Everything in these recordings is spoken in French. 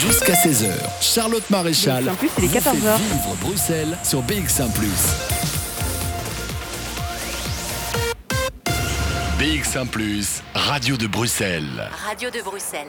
Jusqu'à 16h, Charlotte Maréchal BX1+, il est vous fait 14 heures. vivre Bruxelles sur BX1+. BX1+, radio de Bruxelles. Radio de Bruxelles.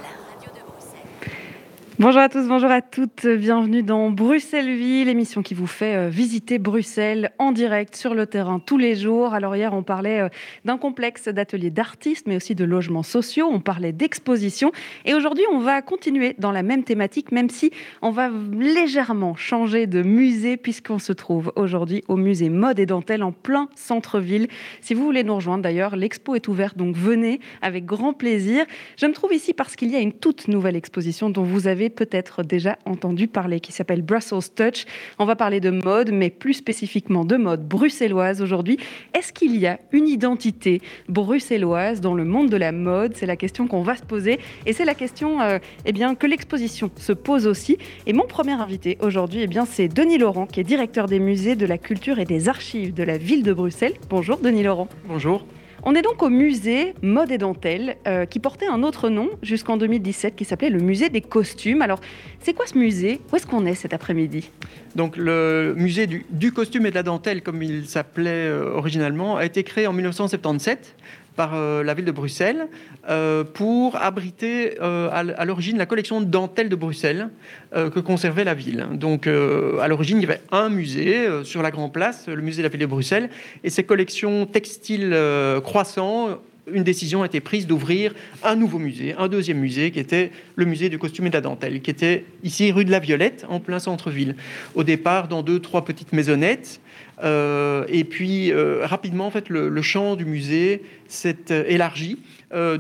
Bonjour à tous, bonjour à toutes, bienvenue dans Bruxelles-Ville, l'émission qui vous fait euh, visiter Bruxelles en direct sur le terrain tous les jours. Alors hier, on parlait euh, d'un complexe d'ateliers d'artistes, mais aussi de logements sociaux, on parlait d'expositions. Et aujourd'hui, on va continuer dans la même thématique, même si on va légèrement changer de musée, puisqu'on se trouve aujourd'hui au musée Mode et Dentelle en plein centre-ville. Si vous voulez nous rejoindre d'ailleurs, l'expo est ouverte, donc venez avec grand plaisir. Je me trouve ici parce qu'il y a une toute nouvelle exposition dont vous avez peut-être déjà entendu parler, qui s'appelle Brussels Touch. On va parler de mode, mais plus spécifiquement de mode bruxelloise aujourd'hui. Est-ce qu'il y a une identité bruxelloise dans le monde de la mode? C'est la question qu'on va se poser et c'est la question euh, eh bien, que l'exposition se pose aussi. Et mon premier invité aujourd'hui, eh bien, c'est Denis Laurent, qui est directeur des musées de la culture et des archives de la ville de Bruxelles. Bonjour Denis Laurent. Bonjour. On est donc au musée Mode et Dentelle, euh, qui portait un autre nom jusqu'en 2017, qui s'appelait le musée des costumes. Alors, c'est quoi ce musée? Où est-ce qu'on est cet après-midi? Donc le musée du, costume et de la dentelle, comme il s'appelait euh, originalement, a été créé en 1977 par euh, la ville de Bruxelles euh, pour abriter euh, à l'origine la collection de dentelles de Bruxelles que conservait la ville. Donc à l'origine, il y avait un musée sur la Grande Place, le musée de la ville de Bruxelles, et ces collections textiles croissant une décision a été prise d'ouvrir un nouveau musée, un deuxième musée, qui était le musée du costume et de la dentelle, qui était ici rue de la Violette, en plein centre-ville. Au départ, dans deux, trois petites maisonnettes. Euh, et puis, euh, rapidement, en fait, le, champ du musée s'est euh, élargi.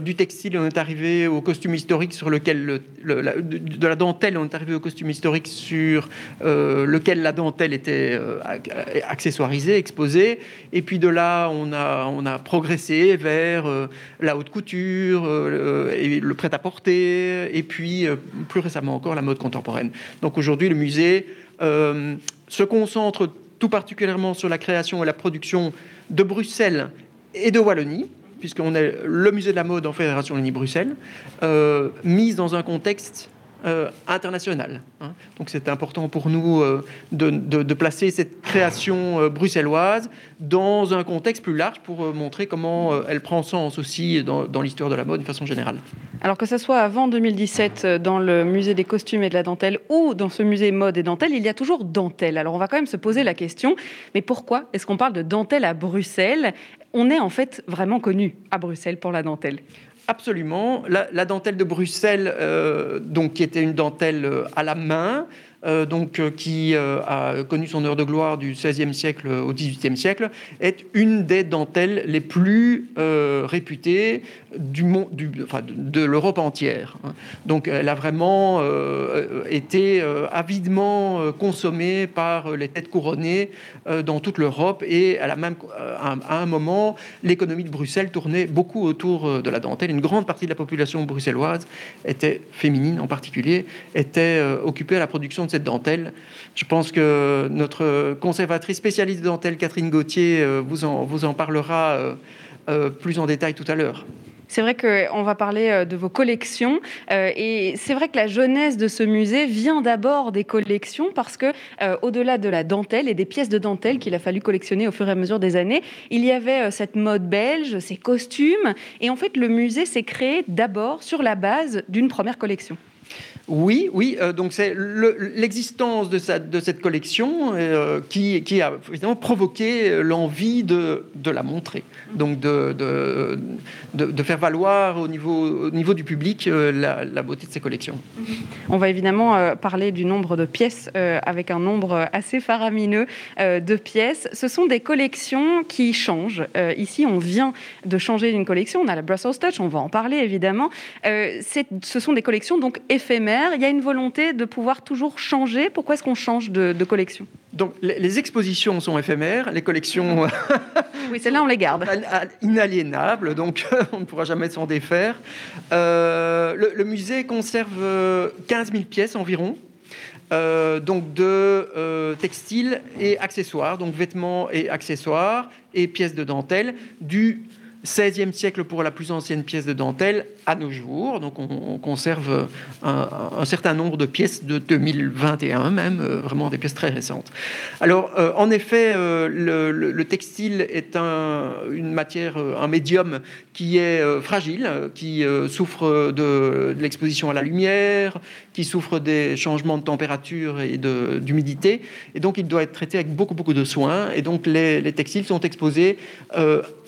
Du textile, on est arrivé au costume historique sur lequel le- le- la- de, la dentelle, on est arrivé au costume historique sur lequel la dentelle était ac- accessoirisée, exposée. Et puis de là, on a, on a progressé vers la haute couture, et le prêt-à-porter, et puis plus récemment encore la mode contemporaine. Donc aujourd'hui, le musée se concentre tout particulièrement sur la création et la production de Bruxelles et de Wallonie, puisqu'on est le musée de la mode en Fédération Wallonie-Bruxelles, euh, mise dans un contexte euh, international. hein. Donc c'est important pour nous euh, de, placer cette création euh, bruxelloise dans un contexte plus large pour euh, montrer comment elle prend sens aussi dans, dans l'histoire de la mode de façon générale. Alors que ce soit avant 2017 euh, dans le musée des costumes et de la dentelle ou dans ce musée mode et dentelle, il y a toujours dentelle. Alors on va quand même se poser la question, mais pourquoi est-ce qu'on parle de dentelle à Bruxelles? On est en fait vraiment connu à Bruxelles pour la dentelle. Absolument. La, dentelle de Bruxelles, euh, donc, qui était une dentelle euh, à la main, euh, donc, euh, qui euh, a connu son heure de gloire du XVIe siècle au XVIIIe siècle, est une des dentelles les plus réputées du monde, du, de, l'Europe entière. hein. Donc, elle a vraiment été avidement consommée par les têtes couronnées dans toute l'Europe et à, la même, à un- moment, l'économie de Bruxelles tournait beaucoup autour de la dentelle. Une grande partie de la population bruxelloise était féminine en particulier, était occupée à la production de cette dentelle. Je pense que notre conservatrice spécialiste de dentelle, Catherine Gauthier, euh, vous, en, parlera euh, euh, plus en détail tout à l'heure? C'est vrai qu'on va parler de vos collections et c'est vrai que la jeunesse de ce musée vient d'abord des collections parce que au-delà de la dentelle et des pièces de dentelle qu'il a fallu collectionner au fur et à mesure des années, il y avait cette mode belge, ces costumes et en fait le musée s'est créé d'abord sur la base d'une première collection. Oui, oui. euh, donc c'est le- l'existence de, cette collection euh, qui, a évidemment provoqué l'envie de, la montrer. Donc de, faire valoir au niveau, au niveau du public euh, la, la beauté de ces collections. On va évidemment parler du nombre de pièces avec un nombre assez faramineux de pièces. Ce sont des collections qui changent. Ici, on vient de changer une collection. On a la Brussels Touch, on va en parler évidemment. Ce sont des collections donc éphémères. Il y a une volonté de pouvoir toujours changer. Pourquoi est-ce qu'on change de, de collection? Donc les, les expositions sont éphémères, les collections Oui, celles-là, on les garde. al- al- inaliénables, donc on ne pourra jamais s'en défaire. Euh, le, le musée conserve euh, 15 000 pièces environ. euh, donc de euh, textiles et accessoires, donc vêtements et accessoires et pièces de dentelle du 16e siècle pour la plus ancienne pièce de dentelle à nos jours. Donc on, conserve un, certain nombre de pièces de 2021 même, euh, vraiment des pièces très récentes. Alors euh, en effet, euh, le, textile est un, une matière, un médium qui est fragile, qui souffre de, l'exposition à la lumière, qui souffre des changements de température et d'humidité. Et donc il doit être traité avec beaucoup beaucoup de soins. Et donc les, les textiles sont exposés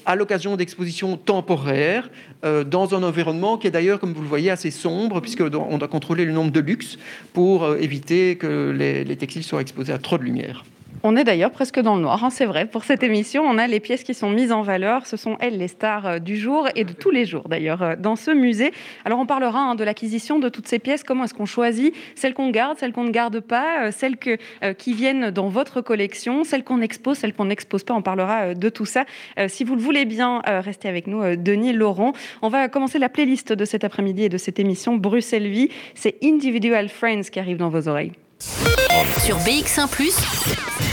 à l'occasion d'expositions temporaires euh, dans un environnement qui est d'ailleurs, comme vous le voyez, assez sombre, puisqu'on doit contrôler le nombre de luxe pour euh, éviter que les textiles soient exposés à trop de lumière. On est d'ailleurs presque dans le noir, hein, c'est vrai. Pour cette émission, on a les pièces qui sont mises en valeur. Ce sont elles les stars euh, du jour et de tous les jours d'ailleurs euh, dans ce musée. Alors on parlera hein, de l'acquisition de toutes ces pièces. Comment est-ce qu'on choisit celles qu'on garde, celles qu'on ne garde pas, euh, celles qui viennent dans votre collection, celles qu'on expose, celles qu'on n'expose pas. On parlera de tout ça. si vous le voulez bien, restez avec nous, Denis Laurent. On va commencer la playlist de cet après-midi et de cette émission Bruxelles Vie. C'est Individual Friends qui arrive dans vos oreilles. Sur BX1 ⁇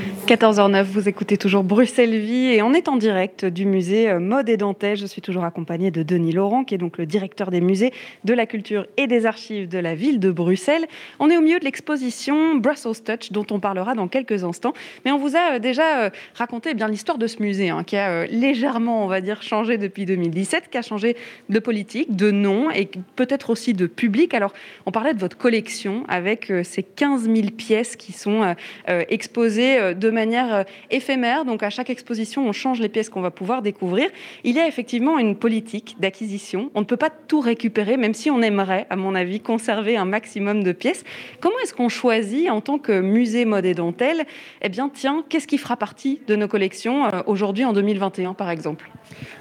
14h09, vous écoutez toujours Bruxelles Vie et on est en direct du musée euh, Mode et Dentelle. Je suis toujours accompagnée de Denis Laurent, qui est donc le directeur des musées de la culture et des archives de la ville de Bruxelles. On est au milieu de l'exposition Brussels Touch, dont on parlera dans quelques instants. Mais on vous a euh, déjà euh, raconté eh bien l'histoire de ce musée, hein, qui a légèrement, on va dire, changé depuis 2017, qui a changé de politique, de nom et peut-être aussi de public. Alors, on parlait de votre collection avec ces 15 000 pièces qui sont exposées de manière euh, éphémère. Donc à chaque exposition, on change les pièces qu'on va pouvoir découvrir. Il y a effectivement une politique d'acquisition. On ne peut pas tout récupérer, même si on aimerait, à mon avis, conserver un maximum de pièces. Comment est-ce qu'on choisit en tant que musée mode et dentelle Eh bien, tiens, qu'est-ce qui fera partie de nos collections euh, aujourd'hui en 2021, par exemple?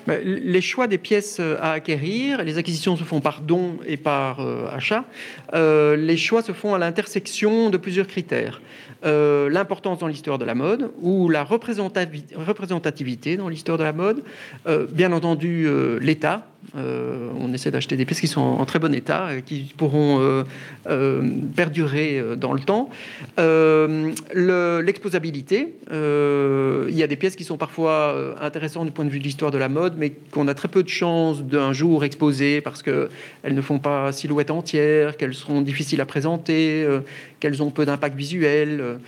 Les choix des pièces euh, à acquérir, les acquisitions se font par don et par achat. les choix se font à l'intersection de plusieurs critères. Euh, l'importance dans l'histoire de la mode ou la représentativité dans l'histoire de la mode. Euh, bien entendu, euh, on essaie d'acheter des pièces qui sont en très bon état, qui pourront perdurer dans le temps. L'exposabilité. il y a des pièces qui sont parfois intéressantes du point de vue de l'histoire de la mode, mais qu'on a très peu de chances d'un jour exposer parce qu'elles ne font pas silhouette entière, qu'elles seront difficiles à présenter, qu'elles ont peu d'impact visuel.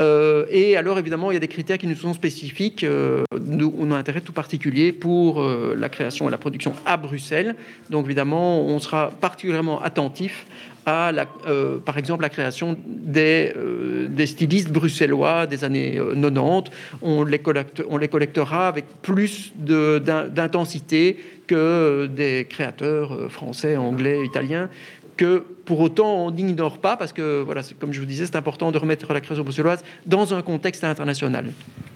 Euh, et alors, évidemment, il y a des critères qui nous sont spécifiques. Euh, nous, on a un intérêt tout particulier pour euh, la création et la production à Bruxelles. Donc, évidemment, on sera particulièrement attentif à, la, par exemple, la création des, des, stylistes bruxellois des années 90. On les, collecte, on les collectera avec plus d'intensité que des créateurs français, anglais, italiens que pour autant on n'ignore pas, parce que, voilà, comme je vous disais, c'est important de remettre la création bruxelloise dans un contexte international.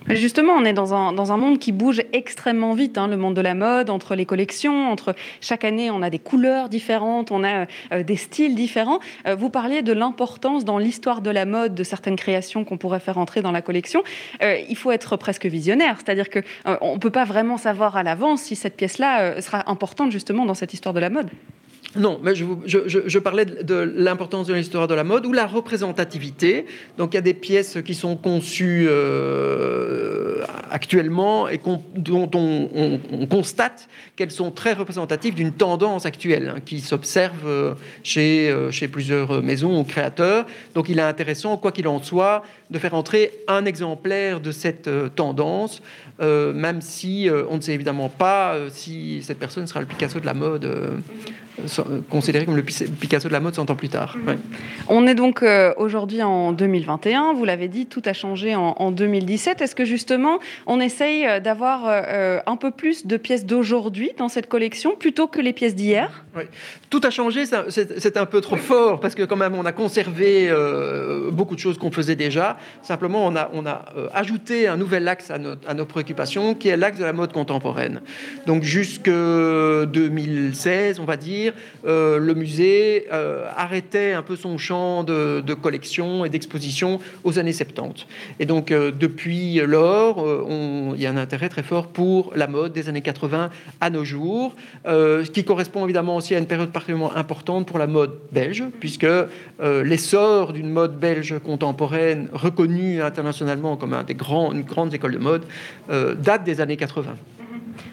Justement, on est dans un, dans un monde qui bouge extrêmement vite, hein, le monde de la mode, entre les collections, entre chaque année, on a des couleurs différentes, on a euh, des styles différents. Euh, vous parliez de l'importance dans l'histoire de la mode de certaines créations qu'on pourrait faire entrer dans la collection. Euh, il faut être presque visionnaire, c'est-à-dire que on ne peut pas vraiment savoir à l'avance si cette pièce-là sera importante justement dans cette histoire de la mode. Non, mais je, parlais de, l'importance de l'histoire de la mode ou la représentativité. Donc il y a des pièces qui sont conçues euh, actuellement et dont on, constate qu'elles sont très représentatives d'une tendance actuelle hein, qui s'observe euh, chez, euh, chez plusieurs maisons ou créateurs. Donc il est intéressant, quoi qu'il en soit, de faire entrer un exemplaire de cette tendance même si on ne sait évidemment pas si cette personne sera le Picasso de la mode, considéré comme le Picasso de la mode 100 ans plus tard. On est donc aujourd'hui en 2021, vous l'avez dit, tout a changé en, 2017. Est-ce que justement on essaye d'avoir un peu plus de pièces d'aujourd'hui dans cette collection plutôt que les pièces d'hier? Oui. Tout a changé, c'est un peu trop fort parce que quand même on a conservé beaucoup de choses qu'on faisait déjà. Simplement on a, on a ajouté un nouvel axe à, à nos préoccupations qui est l'axe de la mode contemporaine. Donc jusque 2016, on va dire, c'est-à-dire le musée arrêtait un peu son champ de, collection et d'exposition aux années 70. Et donc depuis lors, il y a un intérêt très fort pour la mode des années 80 à nos jours, ce qui correspond évidemment aussi à une période particulièrement importante pour la mode belge, puisque l'essor d'une mode belge contemporaine reconnue internationalement comme un des grands, une grande école de mode date des années 80.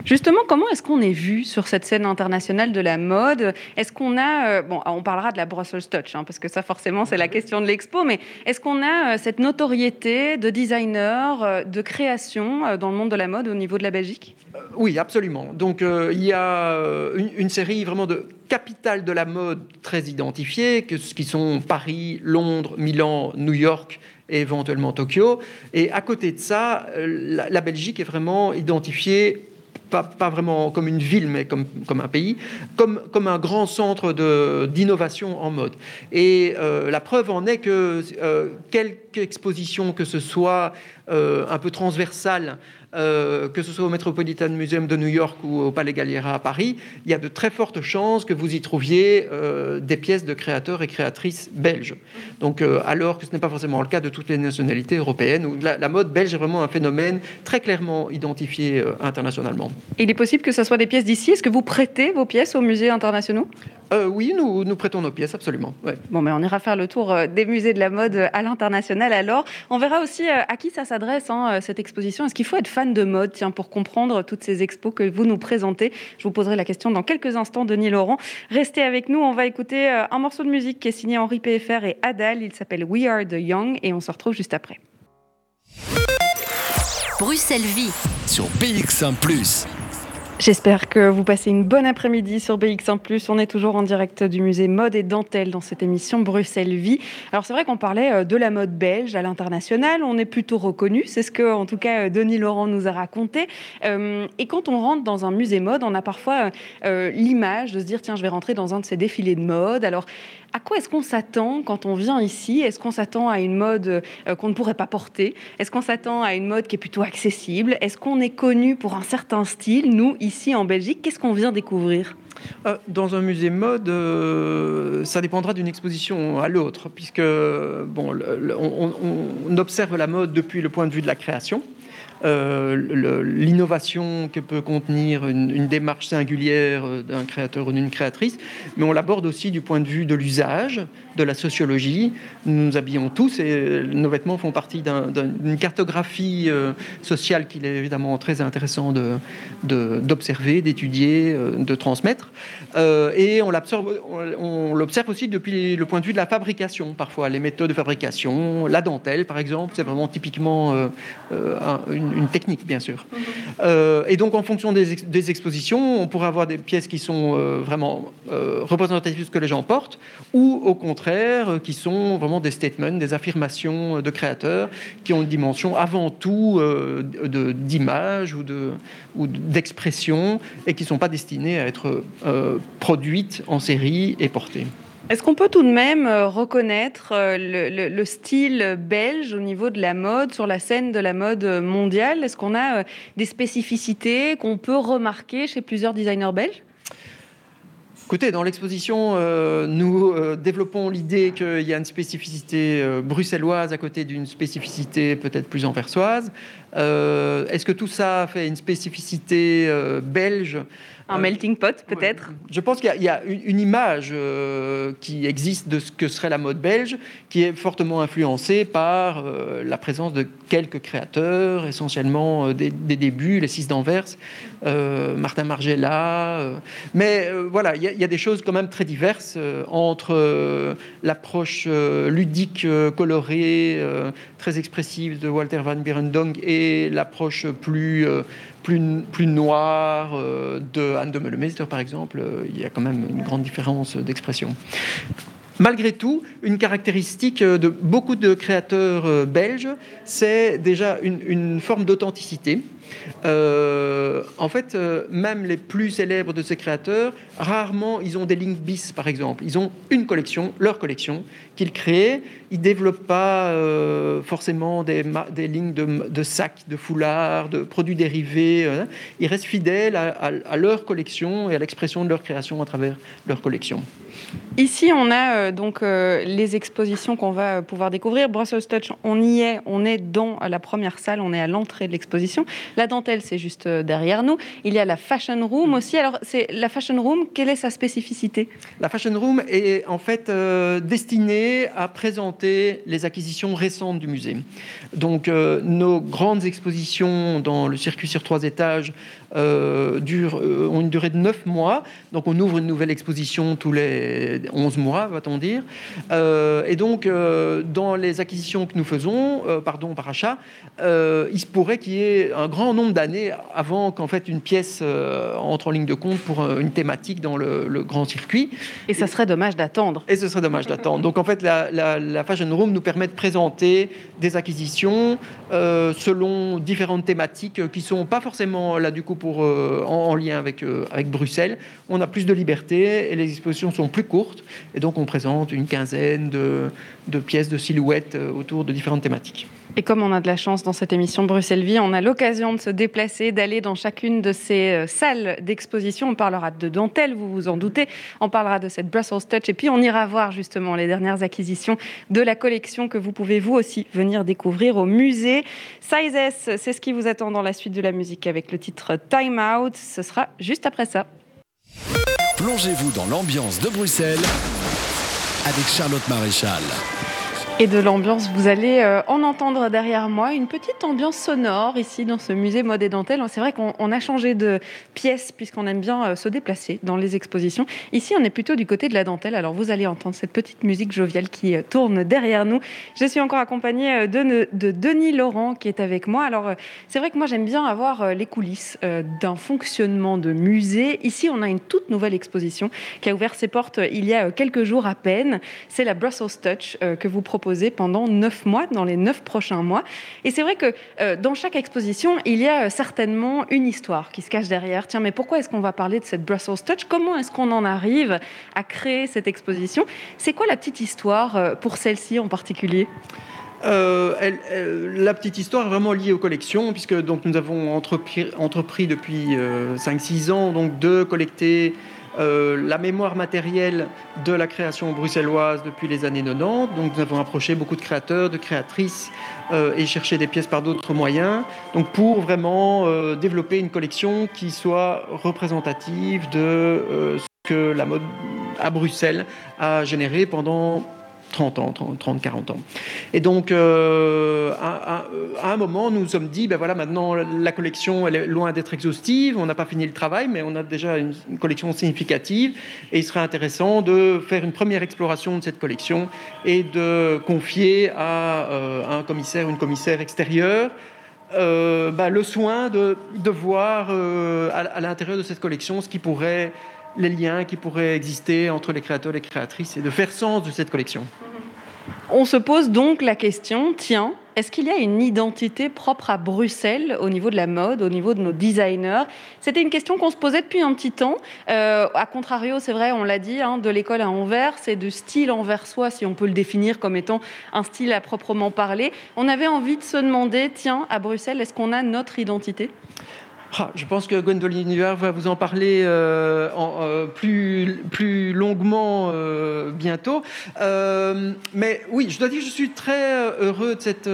Justement, comment est-ce qu'on est vu sur cette scène internationale de la mode? Est-ce qu'on a, euh, bon, on parlera de la Brussels Touch, hein, parce que ça forcément c'est la question de l'expo, mais est-ce qu'on a euh, cette notoriété de designer, euh, de création dans le monde de la mode au niveau de la Belgique? Oui, absolument. Donc il y a une, série vraiment de capitales de la mode très identifiées, que, qui sont Paris, Londres, Milan, New York et éventuellement Tokyo. Et à côté de ça, la, la Belgique est vraiment identifiée pas, vraiment comme une ville, mais comme, comme un pays, comme, comme un grand centre d'innovation en mode. Et euh, la preuve en est que euh, quelque exposition que ce soit euh, un peu transversale, euh, que ce soit au Metropolitan Museum de New York ou au Palais Galliera à Paris, il y a de très fortes chances que vous y trouviez euh, des pièces de créateurs et créatrices belges. Donc, euh, alors que ce n'est pas forcément le cas de toutes les nationalités européennes, où la, mode belge est vraiment un phénomène très clairement identifié internationalement. il est possible que ce soit des pièces d'ici. Est-ce que vous prêtez vos pièces aux musées internationaux? Oui, nous, nous prêtons nos pièces, absolument. Bon, mais on ira faire le tour des musées de la mode à l'international alors. On verra aussi à qui ça s'adresse, hein, cette exposition. Est-ce qu'il faut être de mode, tiens, pour comprendre toutes ces expos que vous nous présentez? Je vous poserai la question dans quelques instants, Denis Laurent. Restez avec nous, on va écouter euh, un morceau de musique qui est signé Henri PFR et Adal. Il s'appelle We Are the Young et on se retrouve juste après. Bruxelles Vie sur BX1 ⁇ J'espère que vous passez une bonne après-midi sur BX1+. On est toujours en direct du musée Mode et Dentelle dans cette émission Bruxelles Vie. Alors c'est vrai qu'on parlait euh, de la mode belge à l'international. On est plutôt reconnu. C'est ce que, en tout cas, euh, Denis Laurent nous a raconté. Euh, et quand on rentre dans un musée mode, on a parfois l'image de se dire tiens, je vais rentrer dans un de ces défilés de mode. Alors à quoi est-ce qu'on s'attend quand on vient ici? Est-ce qu'on s'attend à une mode euh, qu'on ne pourrait pas porter? Est-ce qu'on s'attend à une mode qui est plutôt accessible? Est-ce qu'on est connu pour un certain style Nous, ici en Belgique, qu'est-ce qu'on vient découvrir? Euh, dans un musée mode, euh, ça dépendra d'une exposition à l'autre, puisque bon, on, observe la mode depuis le point de vue de la création, euh, l'innovation que peut contenir une, démarche singulière euh, d'un créateur ou d'une créatrice, mais on l'aborde aussi du point de vue de l'usage, de la sociologie. Nous nous habillons tous et nos vêtements font partie d'une cartographie euh, sociale qu'il est évidemment très intéressant d'observer, de, d'étudier, de transmettre. et on l'observe aussi depuis le point de vue de la fabrication, parfois les méthodes de fabrication, la dentelle par exemple, c'est vraiment typiquement une technique, bien sûr. Euh, et donc, en fonction des, expositions, on pourrait avoir des pièces qui sont euh, vraiment euh, représentatives de ce que les gens portent, ou au contraire, qui sont vraiment des statements, des affirmations de créateurs, qui ont une dimension avant tout d'image ou d'expression, et qui ne sont pas destinées à être produites en série et portées. Est-ce qu'on peut tout de même euh, reconnaître euh, le, style belge au niveau de la mode, sur la scène de la mode mondiale? Est-ce qu'on a euh, des spécificités qu'on peut remarquer chez plusieurs designers belges? Écoutez, dans l'exposition, nous développons l'idée qu'il y a une spécificité bruxelloise à côté d'une spécificité peut-être plus anversoise. Est-ce que tout ça fait une spécificité belge? Un melting pot, peut-être Je pense qu'il y, a une, image euh, qui existe de ce que serait la mode belge, qui est fortement influencée par euh, la présence de quelques créateurs, essentiellement euh, des, débuts, les six d'Anvers, Martin Margiela. mais voilà, il y, a des choses quand même très diverses entre l'approche ludique, colorée, très expressive de Walter van Beirendonck et l'approche plus plus, plus noir euh, de Anne de Meulemeister, par exemple, euh, il y a quand même une grande différence d'expression. Malgré tout, une caractéristique de beaucoup de créateurs euh, belges, c'est déjà une, forme d'authenticité. Euh, en fait, euh, même les plus célèbres de ces créateurs, rarement ils ont des lignes bis, par exemple. Ils ont une collection, leur collection, qu'ils créent. Ils développent pas euh, forcément des, lignes de, sacs, de foulards, de produits dérivés. Hein. Ils restent fidèles à leur collection et à l'expression de leur création à travers leur collection. Ici, on a euh, donc euh, les expositions qu'on va pouvoir découvrir. Brussels Touch, on y est, on est dans la première salle, on est à l'entrée de l'exposition. La dentelle, c'est juste euh, derrière nous. Il y a la Fashion Room aussi. Alors, c'est la Fashion Room, quelle est sa spécificité? La Fashion Room est en fait destinée à présenter les acquisitions récentes du musée. Donc, nos grandes expositions dans le circuit sur trois étages euh, euh, ont une durée de 9 mois. Donc on ouvre une nouvelle exposition tous les 11 mois, va-t-on dire. Euh, et donc, dans les acquisitions que nous faisons, pardon, par achat, il se pourrait qu'il y ait un grand nombre d'années avant qu'en fait une pièce entre en ligne de compte pour une thématique dans le, grand circuit. Et ça serait dommage d'attendre. Et ce serait dommage d'attendre. Donc en fait, la, la, Fashion Room nous permet de présenter des acquisitions selon différentes thématiques qui sont pas forcément là du coup euh, en, lien avec, euh, avec Bruxelles. On a plus de liberté et les expositions sont plus courtes. Et donc, on présente une quinzaine de, de pièces de silhouettes euh, autour de différentes thématiques. Et comme on a de la chance dans cette émission Bruxelles Vie, on a l'occasion de se déplacer, d'aller dans chacune de ces salles d'exposition. On parlera de dentelle, vous vous en doutez. On parlera de cette Brussels Touch. Et puis, on ira voir justement les dernières acquisitions de la collection que vous pouvez vous aussi venir découvrir au musée. Sizes, c'est ce qui vous attend dans la suite de la musique avec le titre Time Out. Ce sera juste après ça. Plongez-vous dans l'ambiance de Bruxelles avec Charlotte Maréchal et de l'ambiance. Vous allez euh, en entendre derrière moi une petite ambiance sonore ici dans ce musée mode et dentelle. C'est vrai qu'on a changé de pièce puisqu'on aime bien euh, se déplacer dans les expositions. Ici, on est plutôt du côté de la dentelle. Alors vous allez entendre cette petite musique joviale qui euh, tourne derrière nous. Je suis encore accompagnée de, de Denis Laurent qui est avec moi. Alors c'est vrai que moi j'aime bien avoir les coulisses d'un fonctionnement de musée. Ici, on a une toute nouvelle exposition qui a ouvert ses portes il y a quelques jours à peine. C'est la Brussels Touch que vous proposez pendant neuf mois, dans les neuf prochains mois. Et c'est vrai que euh, dans chaque exposition, il y a euh, certainement une histoire qui se cache derrière. Tiens, mais pourquoi est-ce qu'on va parler de cette Brussels Touch? Comment est-ce qu'on en arrive à créer cette exposition? C'est quoi la petite histoire euh, pour celle-ci en particulier? La petite histoire est vraiment liée aux collections, puisque donc, nous avons entrepris, depuis 5-6 ans donc, de collecter euh, la mémoire matérielle de la création bruxelloise depuis les années 90. Donc nous avons approché beaucoup de créateurs, de créatrices euh, et cherché des pièces par d'autres moyens. Donc pour vraiment euh, développer une collection qui soit représentative de ce que la mode à Bruxelles a généré pendant 30 ans, 30, 40 ans. Et donc, euh, à, un moment, nous nous sommes dit, ben voilà, maintenant, la collection, elle est loin d'être exhaustive, on n'a pas fini le travail, mais on a déjà une, collection significative, et il serait intéressant de faire une première exploration de cette collection et de confier à euh, un commissaire, une commissaire extérieure, euh, ben, le soin de, de voir à, à l'intérieur de cette collection ce qui pourrait les liens qui pourraient exister entre les créateurs et les créatrices et de faire sens de cette collection. On se pose donc la question, tiens, est-ce qu'il y a une identité propre à Bruxelles au niveau de la mode, au niveau de nos designers? C'était une question qu'on se posait depuis un petit temps. Euh, a contrario, c'est vrai, on l'a dit, hein, de l'école à Anvers, c'est de style soi, si on peut le définir comme étant un style à proprement parler. On avait envie de se demander, tiens, à Bruxelles, est-ce qu'on a notre identité? Ah, je pense que Gwendoline Huard va vous en parler euh, euh, plus, plus longuement euh, bientôt. mais oui, je dois dire que je suis très heureux de cette,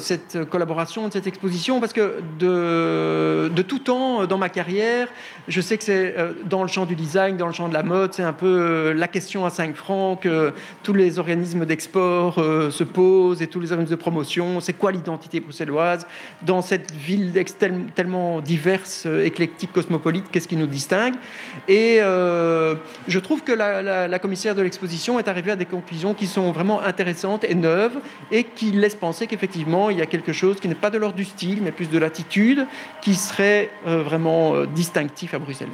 cette collaboration, de cette exposition, parce que de, de tout temps dans ma carrière, je sais que c'est dans le champ du design, dans le champ de la mode, c'est un peu la question à 5 francs que tous les organismes d'export se posent et tous les organismes de promotion. C'est quoi l'identité bruxelloise dans cette ville tellement diverse diverses, euh, éclectiques, cosmopolites, qu'est-ce qui nous distingue. Et euh, je trouve que la, commissaire de l'exposition est arrivée à des conclusions qui sont vraiment intéressantes et neuves et qui laissent penser qu'effectivement, il y a quelque chose qui n'est pas de l'ordre du style, mais plus de l'attitude, qui serait euh, vraiment distinctif à Bruxelles.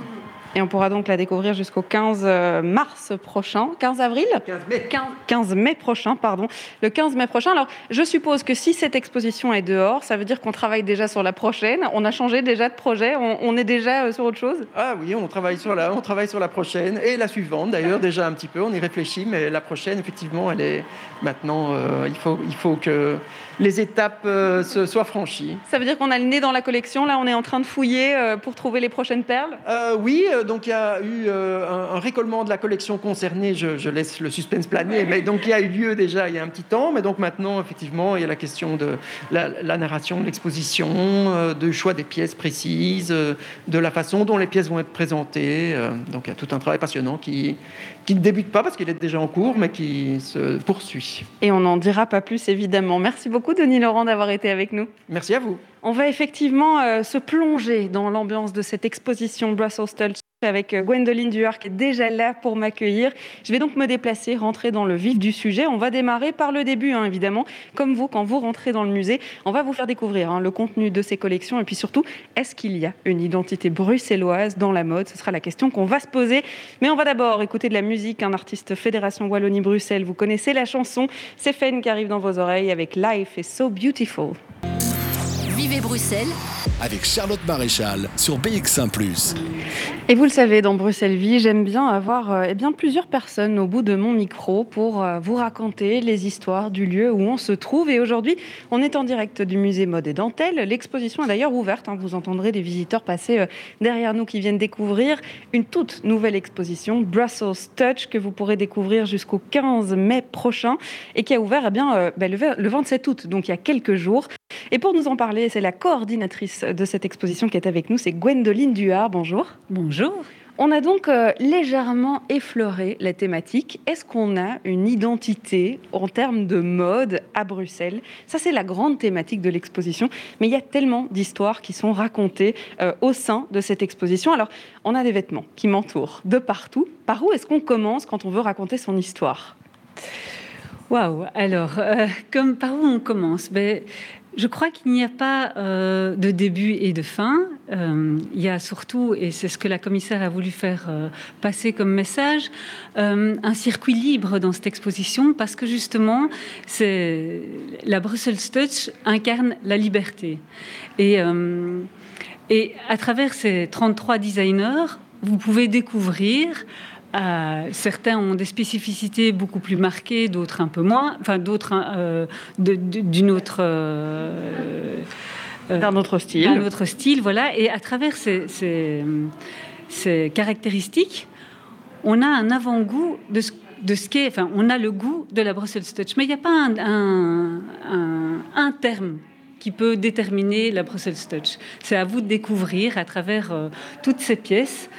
Et on pourra donc la découvrir jusqu'au 15 euh, mars prochain, 15 avril 15 mai. 15, mai prochain, pardon. Le 15 mai prochain. Alors, je suppose que si cette exposition est dehors, ça veut dire qu'on travaille déjà sur la prochaine. On a changé déjà de projet. On, est déjà euh, sur autre chose Ah oui, on travaille sur la, on travaille sur la prochaine et la suivante d'ailleurs déjà un petit peu. On y réfléchit, mais la prochaine, effectivement, elle est maintenant. Euh, il faut, il faut que les étapes se soient franchies. Ça veut dire qu'on a le nez dans la collection. Là, on est en train de fouiller pour trouver les prochaines perles. oui, donc il y a eu un, un, récollement de la collection concernée. Je, laisse le suspense planer, mais donc il y a eu lieu déjà il y a un petit temps. Mais donc maintenant, effectivement, il y a la question de la, narration de l'exposition, euh, du choix des pièces précises, euh, de la façon dont les pièces vont être présentées. Euh, donc il y a tout un travail passionnant qui, qui ne débute pas parce qu'il est déjà en cours, mais qui se poursuit. Et on n'en dira pas plus, évidemment. Merci beaucoup, Denis Laurent, d'avoir été avec nous. Merci à vous. On va effectivement se plonger dans l'ambiance de cette exposition Brussels Touch avec euh, Gwendoline Duhar déjà là pour m'accueillir. Je vais donc me déplacer, rentrer dans le vif du sujet. On va démarrer par le début, hein, évidemment. Comme vous, quand vous rentrez dans le musée, on va vous faire découvrir hein, le contenu de ces collections et puis surtout, est-ce qu'il y a une identité bruxelloise dans la mode? Ce sera la question qu'on va se poser. Mais on va d'abord écouter de la musique. Un artiste Fédération Wallonie-Bruxelles, vous connaissez la chanson. C'est Fen qui arrive dans vos oreilles avec Life is so beautiful. Vivez Bruxelles avec Charlotte Maréchal sur BX1 ⁇ Et vous le savez, dans Bruxelles Vie, j'aime bien avoir euh, eh bien, plusieurs personnes au bout de mon micro pour euh, vous raconter les histoires du lieu où on se trouve. Et aujourd'hui, on est en direct du musée Mode et Dentelle. L'exposition est d'ailleurs ouverte. Hein. Vous entendrez des visiteurs passer euh, derrière nous qui viennent découvrir une toute nouvelle exposition, Brussels Touch, que vous pourrez découvrir jusqu'au 15 mai prochain et qui a ouvert eh bien, ben, le 27 août, donc il y a quelques jours. Et pour nous en parler, c'est la coordinatrice de cette exposition qui est avec nous, c'est Gwendoline Duhard. Bonjour. Bonjour. On a donc euh, légèrement effleuré la thématique. Est-ce qu'on a une identité en termes de mode à Bruxelles? Ça, c'est la grande thématique de l'exposition. Mais il y a tellement d'histoires qui sont racontées euh, au sein de cette exposition. Alors, on a des vêtements qui m'entourent de partout. Par où est-ce qu'on commence quand on veut raconter son histoire? Waouh Alors, euh, comme par où on commence? Ben, je crois qu'il n'y a pas euh, de début et de fin. Euh, il y a surtout, et c'est ce que la commissaire a voulu faire euh, passer comme message, un circuit libre dans cette exposition parce que justement, la Brussels Touch incarne la liberté. Et à travers ces 33 designers, vous pouvez découvrir euh, certains ont des spécificités beaucoup plus marquées, d'autres un peu moins, enfin d'autres euh, d'une autre euh, d'un autre style, un autre style, voilà. Et à travers ces, ces, caractéristiques, on a un avant-goût de ce, de ce qu'est, enfin, on a le goût de la Brussels Touch, mais il n'y a pas un, un, un, terme qui peut déterminer la Brussels Touch. C'est à vous de découvrir à travers toutes ces pièces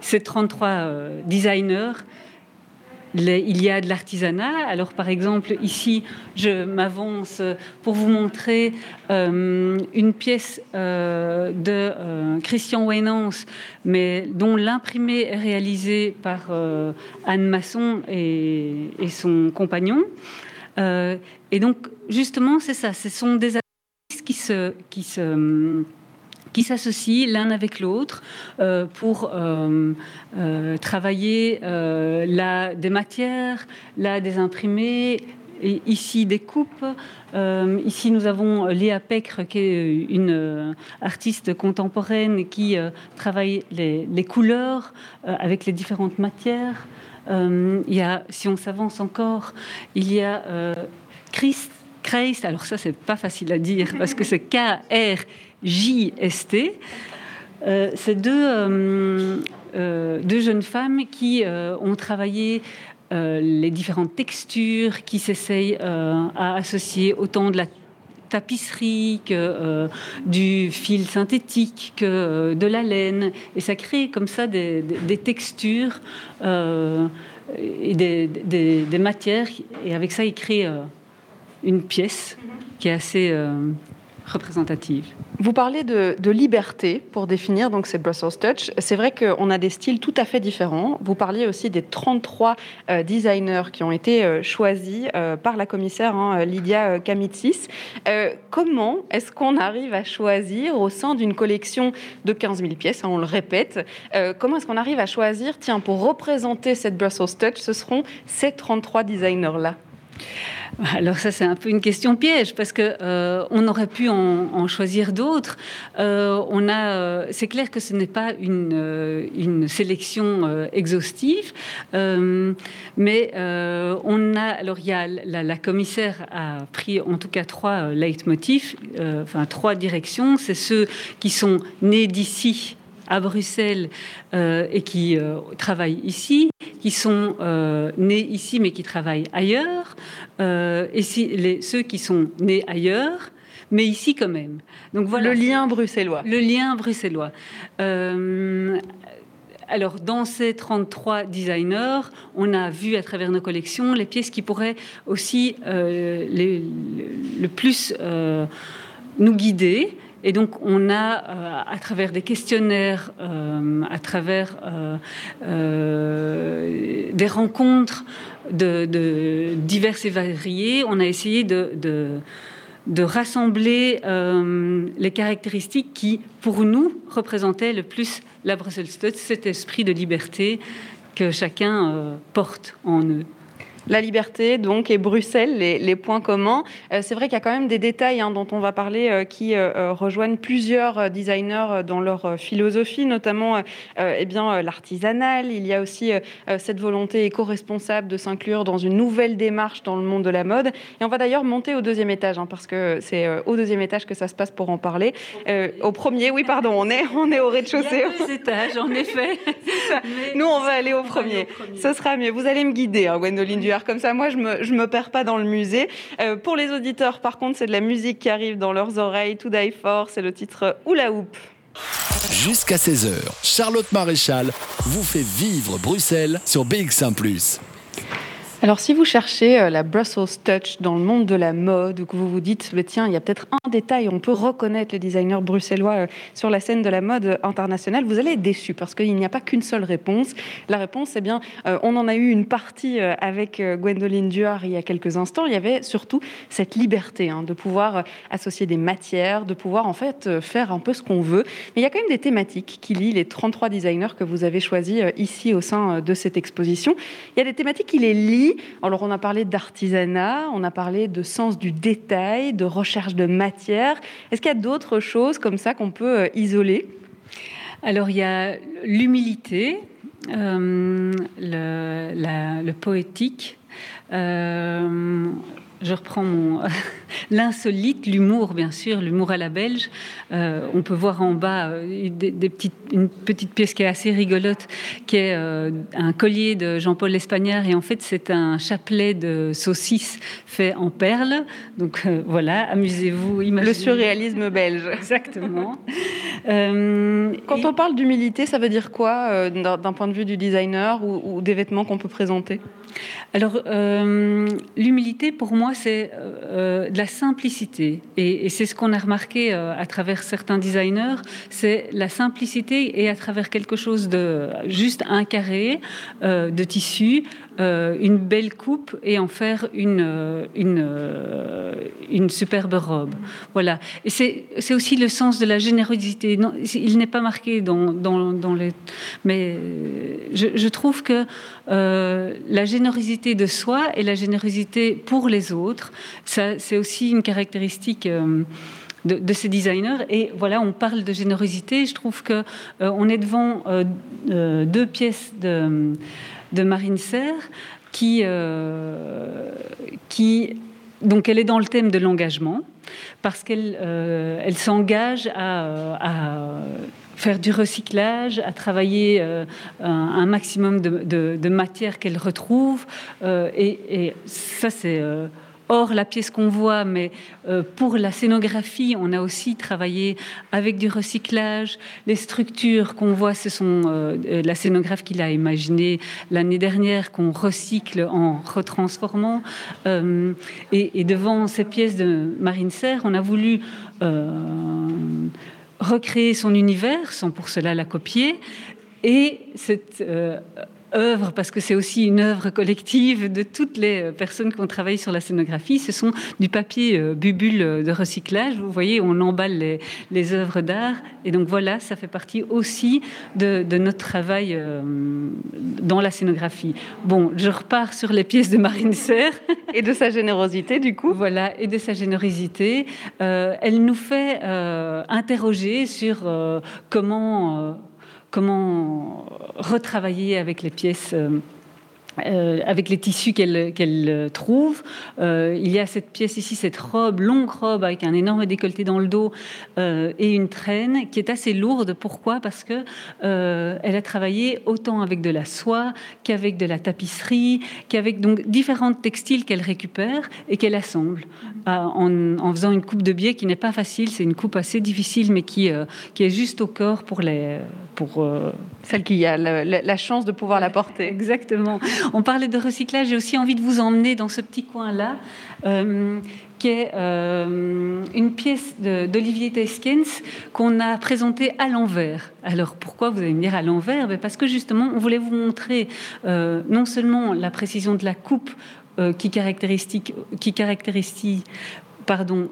ces 33 euh, designers, il y a de l'artisanat. Alors, par exemple, ici, je m'avance pour vous montrer euh, une pièce euh, de Christian Wainance, mais dont l'imprimé est réalisé par Anne Masson et, son compagnon. et donc, justement, c'est ça. Ce sont des artistes qui se qui s'associent l'un avec l'autre euh, pour euh, euh, travailler là des matières, là des imprimés, ici des coupes. ici, nous avons Léa Pecre, qui est une artiste contemporaine qui travaille les, les couleurs avec les différentes matières. il y a, si on s'avance encore, il y a Christ, Christ, alors ça, c'est pas facile à dire parce que c'est K-R JST. Euh, deux, euh, euh, deux, jeunes femmes qui ont travaillé les différentes textures, qui s'essayent à associer autant de la tapisserie que du fil synthétique que de la laine. Et ça crée comme ça des, textures et des, des, matières. Et avec ça, ils créent une pièce qui est assez Vous parlez de, liberté pour définir donc cette Brussels Touch. C'est vrai qu'on a des styles tout à fait différents. Vous parliez aussi des 33 euh, designers qui ont été euh, choisis euh, par la commissaire hein, Lydia Kamitsis. comment est-ce qu'on arrive à choisir au sein d'une collection de 15 000 pièces, hein, on le répète, comment est-ce qu'on arrive à choisir, tiens, pour représenter cette Brussels Touch, ce seront ces 33 designers-là? alors ça c'est un peu une question piège parce que euh, on aurait pu en, choisir d'autres. Euh, on a, euh, c'est clair que ce n'est pas une, une sélection exhaustive, mais on a alors il y a la, la, commissaire a pris en tout cas trois leitmotifs, enfin trois directions. C'est ceux qui sont nés d'ici à Bruxelles euh, et qui euh, travaillent ici, qui sont euh, nés ici mais qui travaillent ailleurs, et si, les, ceux qui sont nés ailleurs mais ici quand même. Donc voilà. Le lien bruxellois. Le lien bruxellois. alors, dans ces 33 designers, on a vu à travers nos collections les pièces qui pourraient aussi les, le plus nous guider. Et donc, on a, euh, à travers des questionnaires, euh, à travers euh, des rencontres de, diverses et variées, on a essayé de, rassembler les caractéristiques qui, pour nous, représentaient le plus la Brussels cet esprit de liberté que chacun porte en eux la liberté, donc, et Bruxelles, les, points communs. Euh, c'est vrai qu'il y a quand même des détails hein, dont on va parler euh, qui euh, rejoignent plusieurs designers dans leur philosophie, notamment eh bien l'artisanal. Il y a aussi cette volonté éco-responsable de s'inclure dans une nouvelle démarche dans le monde de la mode. Et on va d'ailleurs monter au deuxième étage, hein, parce que c'est au deuxième étage que ça se passe pour en parler. au premier, oui, pardon, on est, on est au rez-de-chaussée. deux étages, en effet. Nous, on va aller au premier. Ce sera mieux. Vous allez me guider, hein, Gwendoline Comme ça, moi, je me, me perds pas dans le musée. Euh, pour les auditeurs, par contre, c'est de la musique qui arrive dans leurs oreilles. To Die c'est le titre Oula Hoop. Jusqu'à 16h, Charlotte Maréchal vous fait vivre Bruxelles sur BX1 ⁇ alors, si vous cherchez euh, la Brussels Touch dans le monde de la mode, ou que vous vous dites, mais tiens, il y a peut-être un détail, on peut reconnaître les designers bruxellois euh, sur la scène de la mode internationale, vous allez être déçu parce qu'il n'y a pas qu'une seule réponse. La réponse, c'est bien, euh, on en a eu une partie avec Gwendoline Duard il y a quelques instants. Il y avait surtout cette liberté hein, de pouvoir associer des matières, de pouvoir en fait faire un peu ce qu'on veut. Mais il y a quand même des thématiques qui lient les 33 designers que vous avez choisis ici au sein de cette exposition. Il y a des thématiques qui les lient alors on a parlé d'artisanat, on a parlé de sens du détail, de recherche de matière. Est-ce qu'il y a d'autres choses comme ça qu'on peut euh, isoler? Alors il y a l'humilité, euh, le, poétique. Euh, je reprends mon l'insolite, l'humour bien sûr, l'humour à la belge. Euh, on peut voir en bas euh, des, petites, une petite pièce qui est assez rigolote, qui est euh, un collier de Jean-Paul Espagnard et en fait c'est un chapelet de saucisses fait en perles. Donc voilà, amusez-vous. Le surréalisme belge. Exactement. Quand on parle d'humilité, ça veut dire quoi d'un point de vue du designer ou des vêtements qu'on peut présenter? Alors, euh, l'humilité, pour moi, c'est euh, de la simplicité. Et, c'est ce qu'on a remarqué euh, à travers certains designers, c'est la simplicité et à travers quelque chose de juste un carré de tissu, une belle coupe et en faire une, euh, euh, une superbe robe. Voilà. Et c'est aussi le sens de la générosité. Il n'est pas marqué dans, dans, dans, les... Mais je, je trouve que la générosité de soi et la générosité pour les autres, c'est aussi une caractéristique... De, ces designers. Et voilà, on parle de générosité. Je trouve que on est devant deux pièces de de Marine Serre, qui, euh, qui donc elle est dans le thème de l'engagement parce qu'elle euh, s'engage à, faire du recyclage, à travailler euh, un, maximum de, de, matière qu'elle retrouve. Et, et, ça, c'est Or, la pièce qu'on voit, mais euh, pour la scénographie, on a aussi travaillé avec du recyclage. Les structures qu'on voit, ce sont euh, la scénographe qui l'a imaginé l'année dernière, qu'on recycle en retransformant. Euh, et, et, devant ces pièces de Marine Serre, on a voulu recréer son univers, sans pour cela la copier. Et cette œuvre, parce que c'est aussi une œuvre collective de toutes les euh, personnes qui ont travaillé sur la scénographie. Ce sont du papier euh, bubule de recyclage. Vous voyez, on emballe les, les œuvres d'art. Et donc voilà, ça fait partie aussi de, notre travail euh, dans la scénographie. Bon, je repars sur les pièces de Marine Serre. Et de sa générosité, du coup. Voilà, et de sa générosité. elle nous fait interroger sur comment comment retravailler avec les pièces euh, euh, avec les tissus qu'elle qu'elle trouve. Euh, il y a cette pièce ici, cette robe, longue robe avec un énorme décolleté dans le dos euh, et une traîne qui est assez lourde. Pourquoi? Parce que elle a travaillé autant avec de la soie qu'avec de la tapisserie, qu'avec donc différents textiles qu'elle récupère et qu'elle assemble en, en, faisant une coupe de biais qui n'est pas facile. C'est une coupe assez difficile, mais qui qui est juste au corps pour les pour celle qui a la, la chance de pouvoir la porter. Exactement. On parlait de recyclage, j'ai aussi envie de vous emmener dans ce petit coin-là, euh, qui est euh, une pièce d'Olivier Teskens qu'on a présentée à l'envers. Alors pourquoi vous allez me dire à l'envers? Ben, Parce que justement, on voulait vous montrer euh, non seulement la précision de la coupe qui caractérise, qui caractérise pardon,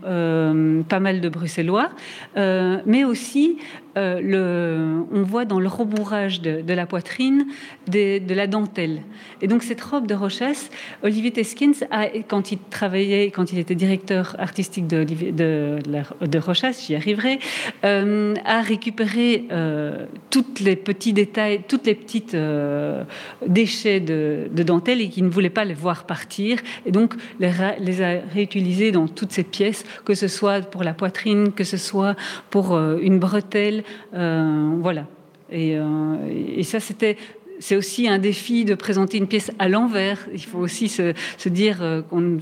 pas mal de Bruxellois, mais aussi euh, on voit dans le rembourrage de, la poitrine de la dentelle. Et donc cette robe de Rochas, Olivier Teskins, quand il travaillait, quand il était directeur artistique de, de, j'y arriverai, euh, a récupéré euh, toutes les petits détails, toutes les petites déchets de, dentelle et qui ne voulait pas les voir partir. Et donc les, les a réutilisés dans toutes ces pièces, que ce soit pour la poitrine, que ce soit pour une bretelle, voilà. Et, euh, et, ça, c'était c'est aussi un défi de présenter une pièce à l'envers. Il faut aussi se, dire euh, qu'on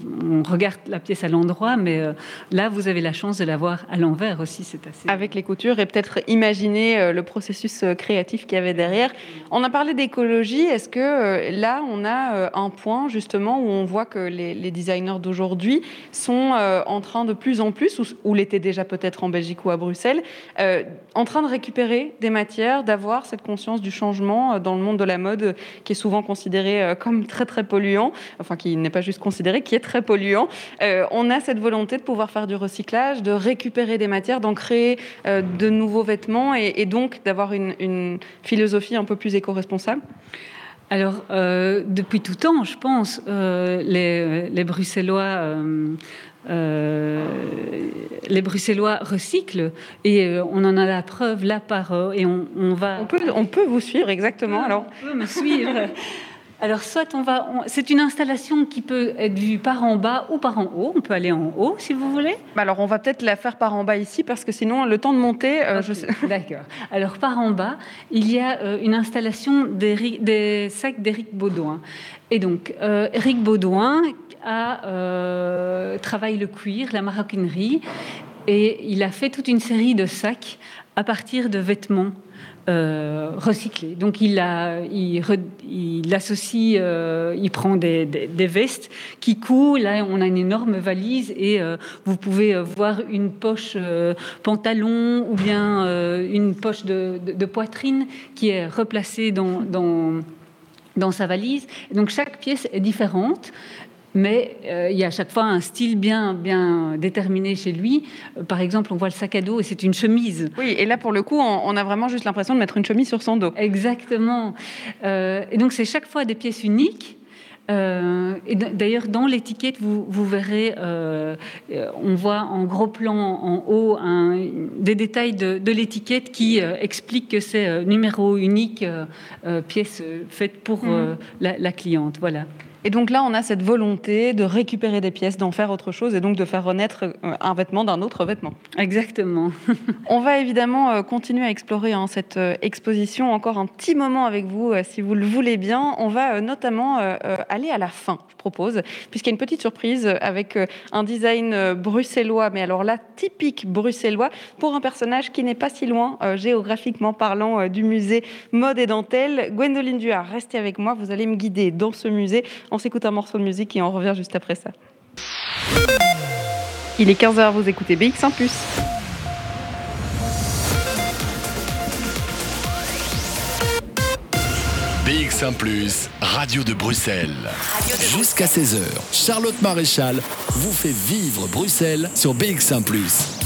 regarde la pièce à l'endroit, mais euh, là, vous avez la chance de la voir à l'envers aussi. C'est assez. Avec les coutures et peut-être imaginer euh, le processus créatif qu'il y avait derrière. On a parlé d'écologie. Est-ce que là, on a un point justement où on voit que les, designers d'aujourd'hui sont en train de plus en plus, ou, l'étaient déjà peut-être en Belgique ou à Bruxelles, en train de récupérer des matières, d'avoir cette conscience du changement dans le monde de la mode qui est souvent considéré euh, comme très très polluant, enfin qui n'est pas juste considéré, qui est très polluant. Euh, on a cette volonté de pouvoir faire du recyclage, de récupérer des matières, d'en créer euh, de nouveaux vêtements et, donc d'avoir une, philosophie un peu plus éco-responsable alors, depuis tout temps, je pense, les, Bruxellois les Bruxellois recyclent et euh, on en a la preuve là par euh, et on, va. On peut, on peut vous suivre exactement. Ah, alors, on peut me suivre. Alors, soit on va. c'est une installation qui peut être vue par en bas ou par en haut. On peut aller en haut si vous voulez. Bah, alors, on va peut-être la faire par en bas ici parce que sinon, le temps de monter. D'accord. Alors, par en bas, il y a une installation des, sacs d'Éric Baudouin. Et donc, Éric Baudouin, a euh, travaillé le cuir, la maroquinerie, et il a fait toute une série de sacs à partir de vêtements euh, recyclés. Donc il, a, il, associe, euh, il prend des, vestes qui coulent. Là, on a une énorme valise et vous pouvez voir une poche pantalon ou bien une poche de, poitrine qui est replacée dans sa valise. Donc chaque pièce est différente mais euh, il y a à chaque fois un style bien, bien déterminé chez lui. Euh, par exemple, on voit le sac à dos et c'est une chemise. Oui, et là, pour le coup, on, a vraiment juste l'impression de mettre une chemise sur son dos. Exactement. Euh, et donc, c'est chaque fois des pièces uniques. et d'ailleurs, dans l'étiquette, vous, vous verrez, on voit en gros plan en haut un, des détails de, de l'étiquette qui expliquent que c'est numéro unique, pièce faite pour mmh. la, la, cliente. Voilà. Et donc là, on a cette volonté de récupérer des pièces, d'en faire autre chose et donc de faire renaître euh, un vêtement d'un autre vêtement. Exactement. on va évidemment euh, continuer à explorer hein, cette euh, exposition encore un petit moment avec vous, si vous le voulez bien. On va notamment aller à la fin, je propose, puisqu'il y a une petite surprise avec un design bruxellois, mais alors là, typique bruxellois, pour un personnage qui n'est pas si loin, géographiquement parlant, du musée Mode et Dentelle. Gwendoline Duard, restez avec moi, vous allez me guider dans ce musée. On s'écoute un morceau de musique et on revient juste après ça. Il est 15h, vous écoutez BX1 ⁇ BX1 ⁇ Radio de Bruxelles. Jusqu'à 16h, Charlotte Maréchal vous fait vivre Bruxelles sur BX1 ⁇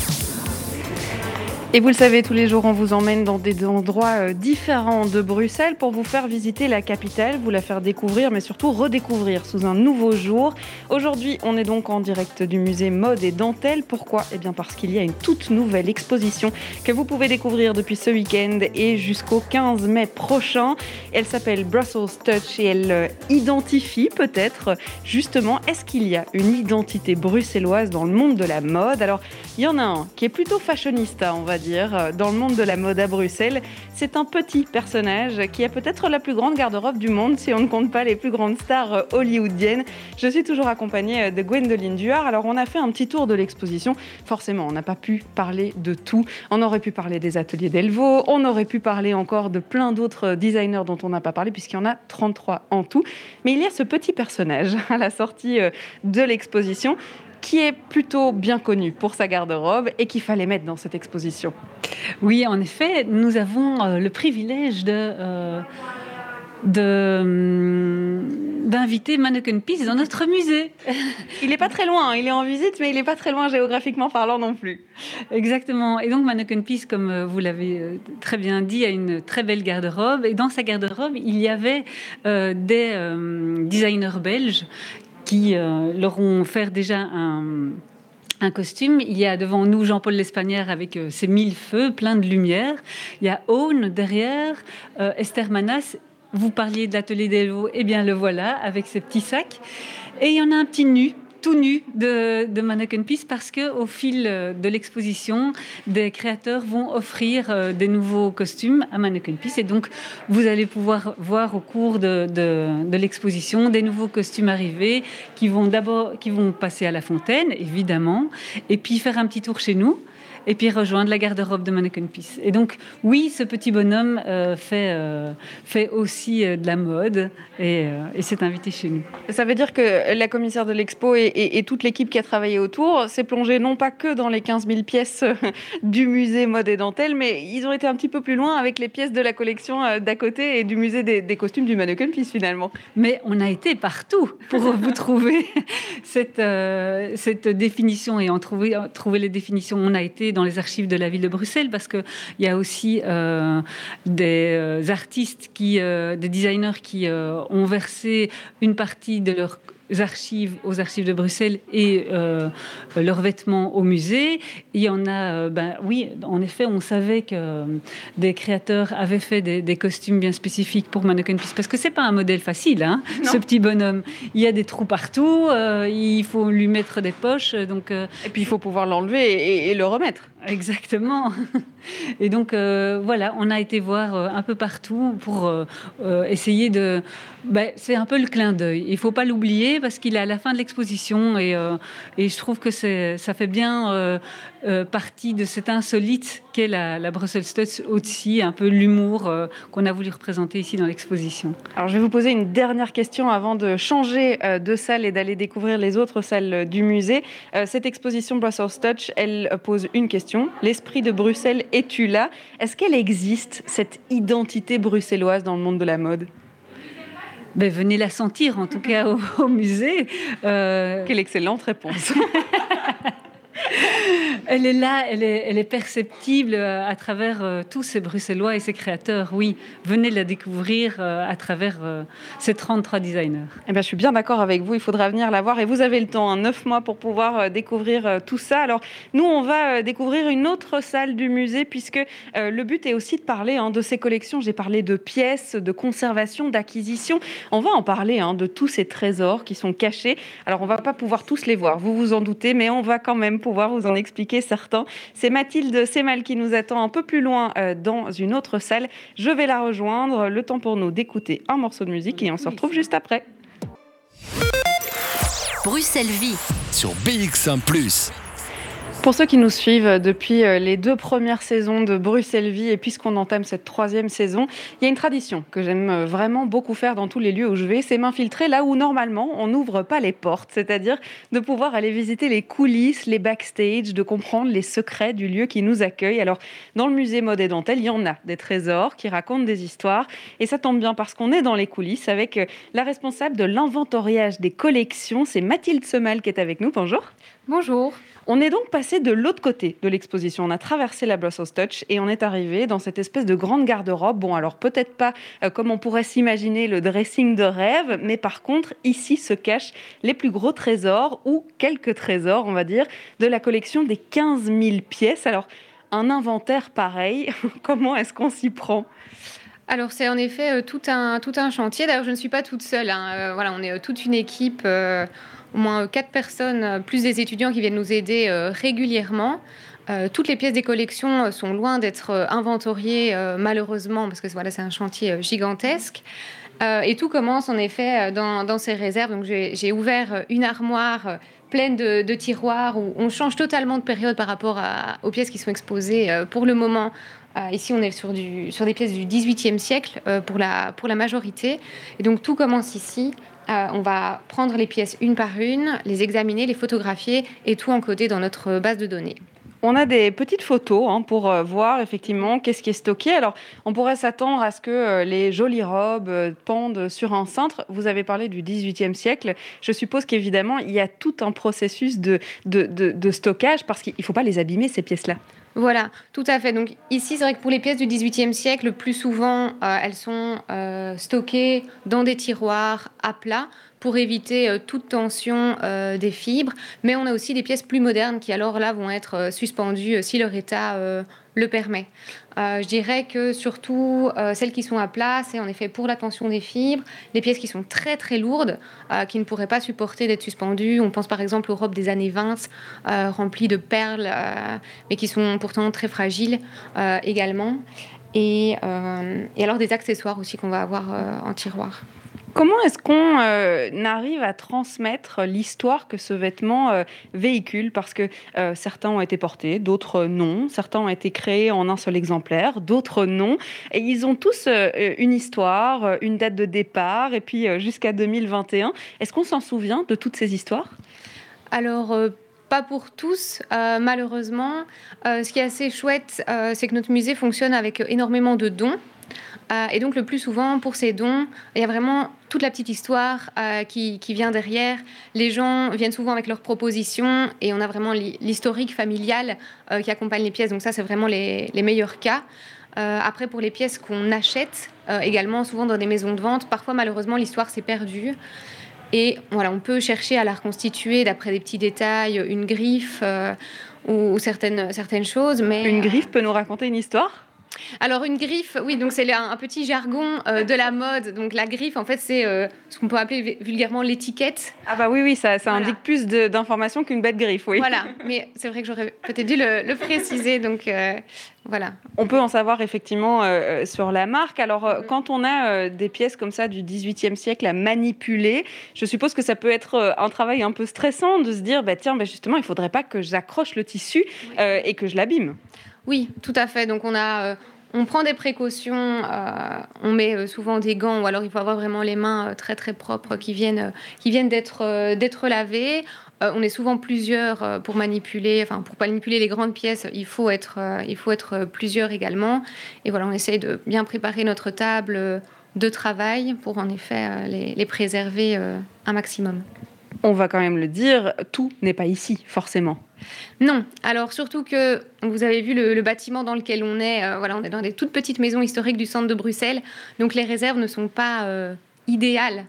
et vous le savez, tous les jours, on vous emmène dans des endroits euh, différents de Bruxelles pour vous faire visiter la capitale, vous la faire découvrir, mais surtout redécouvrir sous un nouveau jour. Aujourd'hui, on est donc en direct du musée Mode et Dentelle. Pourquoi? Eh bien parce qu'il y a une toute nouvelle exposition que vous pouvez découvrir depuis ce week-end et jusqu'au 15 mai prochain. Elle s'appelle Brussels Touch et elle euh, identifie peut-être justement, est-ce qu'il y a une identité bruxelloise dans le monde de la mode? Alors, il y en a un qui est plutôt fashionista, on va dire, euh, dans le monde de la mode à Bruxelles. C'est un petit personnage qui a peut-être la plus grande garde-robe du monde si on ne compte pas les plus grandes stars euh, hollywoodiennes. Je suis toujours accompagnée euh, de Gwendoline Duard. Alors on a fait un petit tour de l'exposition. Forcément, on n'a pas pu parler de tout. On aurait pu parler des ateliers d'Elvo, on aurait pu parler encore de plein d'autres designers dont on n'a pas parlé puisqu'il y en a 33 en tout. Mais il y a ce petit personnage à la sortie de l'exposition qui est plutôt bien connu pour sa garde-robe et qu'il fallait mettre dans cette exposition. Oui, en effet, nous avons euh, le privilège de... Euh, hum, d'inviter Mannequin Peace dans notre musée. Il n'est pas très loin, hein. il est en visite, mais il n'est pas très loin géographiquement parlant non plus. Exactement. Et donc Mannequin Peace, comme euh, vous l'avez très bien dit, a une très belle garde-robe. Et dans sa garde-robe, il y avait des designers belges qui euh, leur ont fait déjà un, costume. Il y a devant nous Jean-Paul L'Espagnère avec euh, ses mille feux, plein de lumière. Il y a Owen derrière, euh, Esther Manas. Vous parliez de l'atelier d'Elvo, eh bien le voilà, avec ses petits sacs. Et il y en a un petit nu tout nu de, de Mannequin Peace parce que au fil euh, de l'exposition, des créateurs vont offrir euh, des nouveaux costumes à Mannequin Peace et donc vous allez pouvoir voir au cours de, de, l'exposition des nouveaux costumes arrivés qui vont d'abord qui vont passer à la fontaine évidemment et puis faire un petit tour chez nous et puis rejoindre la garde-robe de Mannequin Peace. Et donc, oui, ce petit bonhomme euh, fait, euh, fait aussi euh, de la mode et, et s'est invité chez nous. Ça veut dire que la commissaire de l'expo et, toute l'équipe qui a travaillé autour s'est plongée non pas que dans les 15 000 pièces du musée Mode et Dentelle, mais ils ont été un petit peu plus loin avec les pièces de la collection d'à côté et du musée des, costumes du Mannequin Peace finalement. Mais on a été partout pour vous trouver cette, cette définition et en trouver, trouver les définitions. On a été dans les archives de la ville de Bruxelles parce qu'il y a aussi euh, des euh, artistes, qui, euh, des designers qui ont versé une partie de leur archives aux archives de Bruxelles et euh, leurs vêtements au musée. Il y en a, euh, ben oui, en effet, on savait que euh, des créateurs avaient fait des, costumes bien spécifiques pour Mannequin Peace parce que c'est pas un modèle facile, hein, ce petit bonhomme. Il y a des trous partout, il faut lui mettre des poches, donc. et puis il faut pouvoir l'enlever et, le remettre. Exactement. Et donc voilà, on a été voir un peu partout pour essayer de. Ben, c'est un peu le clin d'œil. Il faut pas l'oublier parce qu'il est à la fin de l'exposition et, euh, et, je trouve que ça fait bien euh, euh, partie de cet insolite qu'est la, la Brussels Studs aussi, un peu l'humour qu'on a voulu représenter ici dans l'exposition. Alors je vais vous poser une dernière question avant de changer de salle et d'aller découvrir les autres salles du musée. cette exposition Brussels Touch, elle pose une question. L'esprit de Bruxelles, es-tu là? Est-ce qu'elle existe, cette identité bruxelloise dans le monde de la mode? Ben, venez la sentir, en tout cas au, musée. Euh, Quelle excellente réponse. Elle est là, elle est, perceptible euh, à travers euh, tous ces Bruxellois et ces créateurs. Oui, venez la découvrir euh, à travers ces 33 designers. Eh bien, je suis bien d'accord avec vous, il faudra venir la voir et vous avez le temps, hein, neuf mois pour pouvoir découvrir tout ça. Alors, nous, on va découvrir une autre salle du musée puisque le but est aussi de parler hein, de ces collections. J'ai parlé de pièces, de conservation, d'acquisition. On va en parler hein, de tous ces trésors qui sont cachés. Alors, on va pas pouvoir tous les voir, vous vous en doutez, mais on va quand même pouvoir vous en expliquer certains. C'est Mathilde Semal qui nous attend un peu plus loin euh, dans une autre salle. Je vais la rejoindre. Le temps pour nous d'écouter un morceau de musique et on se retrouve juste après. Bruxelles Vie sur BX1 ⁇ pour ceux qui nous suivent depuis euh, les deux premières saisons de Bruxelles Vie et puisqu'on entame cette troisième saison, il y a une tradition que j'aime euh, vraiment beaucoup faire dans tous les lieux où je vais, c'est m'infiltrer là où normalement on n'ouvre pas les portes, c'est-à-dire de pouvoir aller visiter les coulisses, les backstage, de comprendre les secrets du lieu qui nous accueille. Alors dans le musée Mode et Dentelle, il y en a des trésors qui racontent des histoires et ça tombe bien parce qu'on est dans les coulisses avec euh, la responsable de l'inventoriage des collections, c'est Mathilde Semal qui est avec nous. Bonjour. Bonjour. On est donc passé de l'autre côté de l'exposition. On a traversé la Brussels Touch et on est arrivé dans cette espèce de grande garde-robe. Bon, alors peut-être pas euh, comme on pourrait s'imaginer le dressing de rêve, mais par contre, ici se cachent les plus gros trésors ou quelques trésors, on va dire, de la collection des 15 000 pièces. Alors, un inventaire pareil, comment est-ce qu'on s'y prend? Alors c'est en effet euh, tout, un, tout un chantier. D'ailleurs, je ne suis pas toute seule. Hein. Euh, voilà, on est toute une équipe au moins quatre personnes, euh, plus des étudiants qui viennent nous aider euh, régulièrement. Euh, toutes les pièces des collections sont loin d'être inventoriées, malheureusement, parce que voilà, c'est un chantier gigantesque. et tout commence en effet dans, ces réserves. Donc j'ai ouvert une armoire pleine de, tiroirs où on change totalement de période par rapport aux pièces qui sont exposées pour le moment. ici, on est sur, des pièces du 18e siècle pour la majorité. Et donc tout commence ici euh, on va prendre les pièces une par une, les examiner, les photographier et tout encoder dans notre base de données. On a des petites photos hein, pour euh, voir effectivement qu'est-ce qui est stocké. Alors, on pourrait s'attendre à ce que euh, les jolies robes pendent sur un cintre. Vous avez parlé du XVIIIe siècle. Je suppose qu'évidemment, il y a tout un processus de, de stockage parce qu'il ne faut pas les abîmer, ces pièces-là. Voilà, tout à fait. Donc ici, c'est vrai que pour les pièces du XVIIIe siècle, le plus souvent, euh, elles sont euh, stockées dans des tiroirs à plat pour éviter euh, toute tension des fibres. Mais on a aussi des pièces plus modernes qui alors là vont être suspendues si leur état le permet. Euh, je dirais que surtout euh, celles qui sont à plat, c'est en effet pour la tension des fibres, les pièces qui sont très très lourdes, euh, qui ne pourraient pas supporter d'être suspendues. On pense par exemple aux robes des années 20 remplies de perles, mais qui sont pourtant très fragiles également. et, alors des accessoires aussi qu'on va avoir en tiroir. Comment est-ce qu'on euh, arrive à transmettre l'histoire que ce vêtement euh, véhicule? Parce que euh, certains ont été portés, d'autres non. Certains ont été créés en un seul exemplaire, d'autres non. Et ils ont tous une histoire, une date de départ, et puis jusqu'à 2021. Est-ce qu'on s'en souvient de toutes ces histoires? Alors pas pour tous, malheureusement. ce qui est assez chouette, c'est que notre musée fonctionne avec énormément de dons. Euh, et donc le plus souvent, pour ces dons, il y a vraiment toute la petite histoire euh, qui, vient derrière. Les gens viennent souvent avec leurs propositions et on a vraiment l'historique familial euh, qui accompagne les pièces. Donc ça, c'est vraiment les, meilleurs cas. après, pour les pièces qu'on achète, également souvent dans des maisons de vente, parfois malheureusement l'histoire s'est perdue. Et voilà, on peut chercher à la reconstituer d'après des petits détails, une griffe ou, certaines, certaines choses. Mais, une griffe peut nous raconter une histoire? Alors une griffe, oui, donc c'est un, petit jargon euh, de la mode. Donc la griffe, en fait, c'est euh, ce qu'on peut appeler vulgairement l'étiquette. Ah bah oui, oui, ça, ça indique plus d'informations qu'une bête griffe, oui. Voilà, mais c'est vrai que j'aurais peut-être dû le, préciser, donc euh, voilà. On peut en savoir effectivement sur la marque. Alors quand on a des pièces comme ça du 18e siècle à manipuler, je suppose que ça peut être un travail un peu stressant de se dire, bah tiens, bah, justement, il faudrait pas que j'accroche le tissu et que je l'abîme. Oui, tout à fait. Donc on a, euh, on prend des précautions. Euh, on met euh, souvent des gants, ou alors il faut avoir vraiment les mains très très propres qui viennent, qui viennent d'être d'être lavées. on est souvent plusieurs pour manipuler, enfin pour manipuler les grandes pièces, il faut être, il faut être plusieurs également. Et voilà, on essaye de bien préparer notre table de travail pour en effet les, les préserver un maximum. On va quand même le dire, tout n'est pas ici, forcément. Non. Alors surtout que vous avez vu le, bâtiment dans lequel on est. voilà, on est dans des toutes petites maisons historiques du centre de Bruxelles. Donc les réserves ne sont pas idéales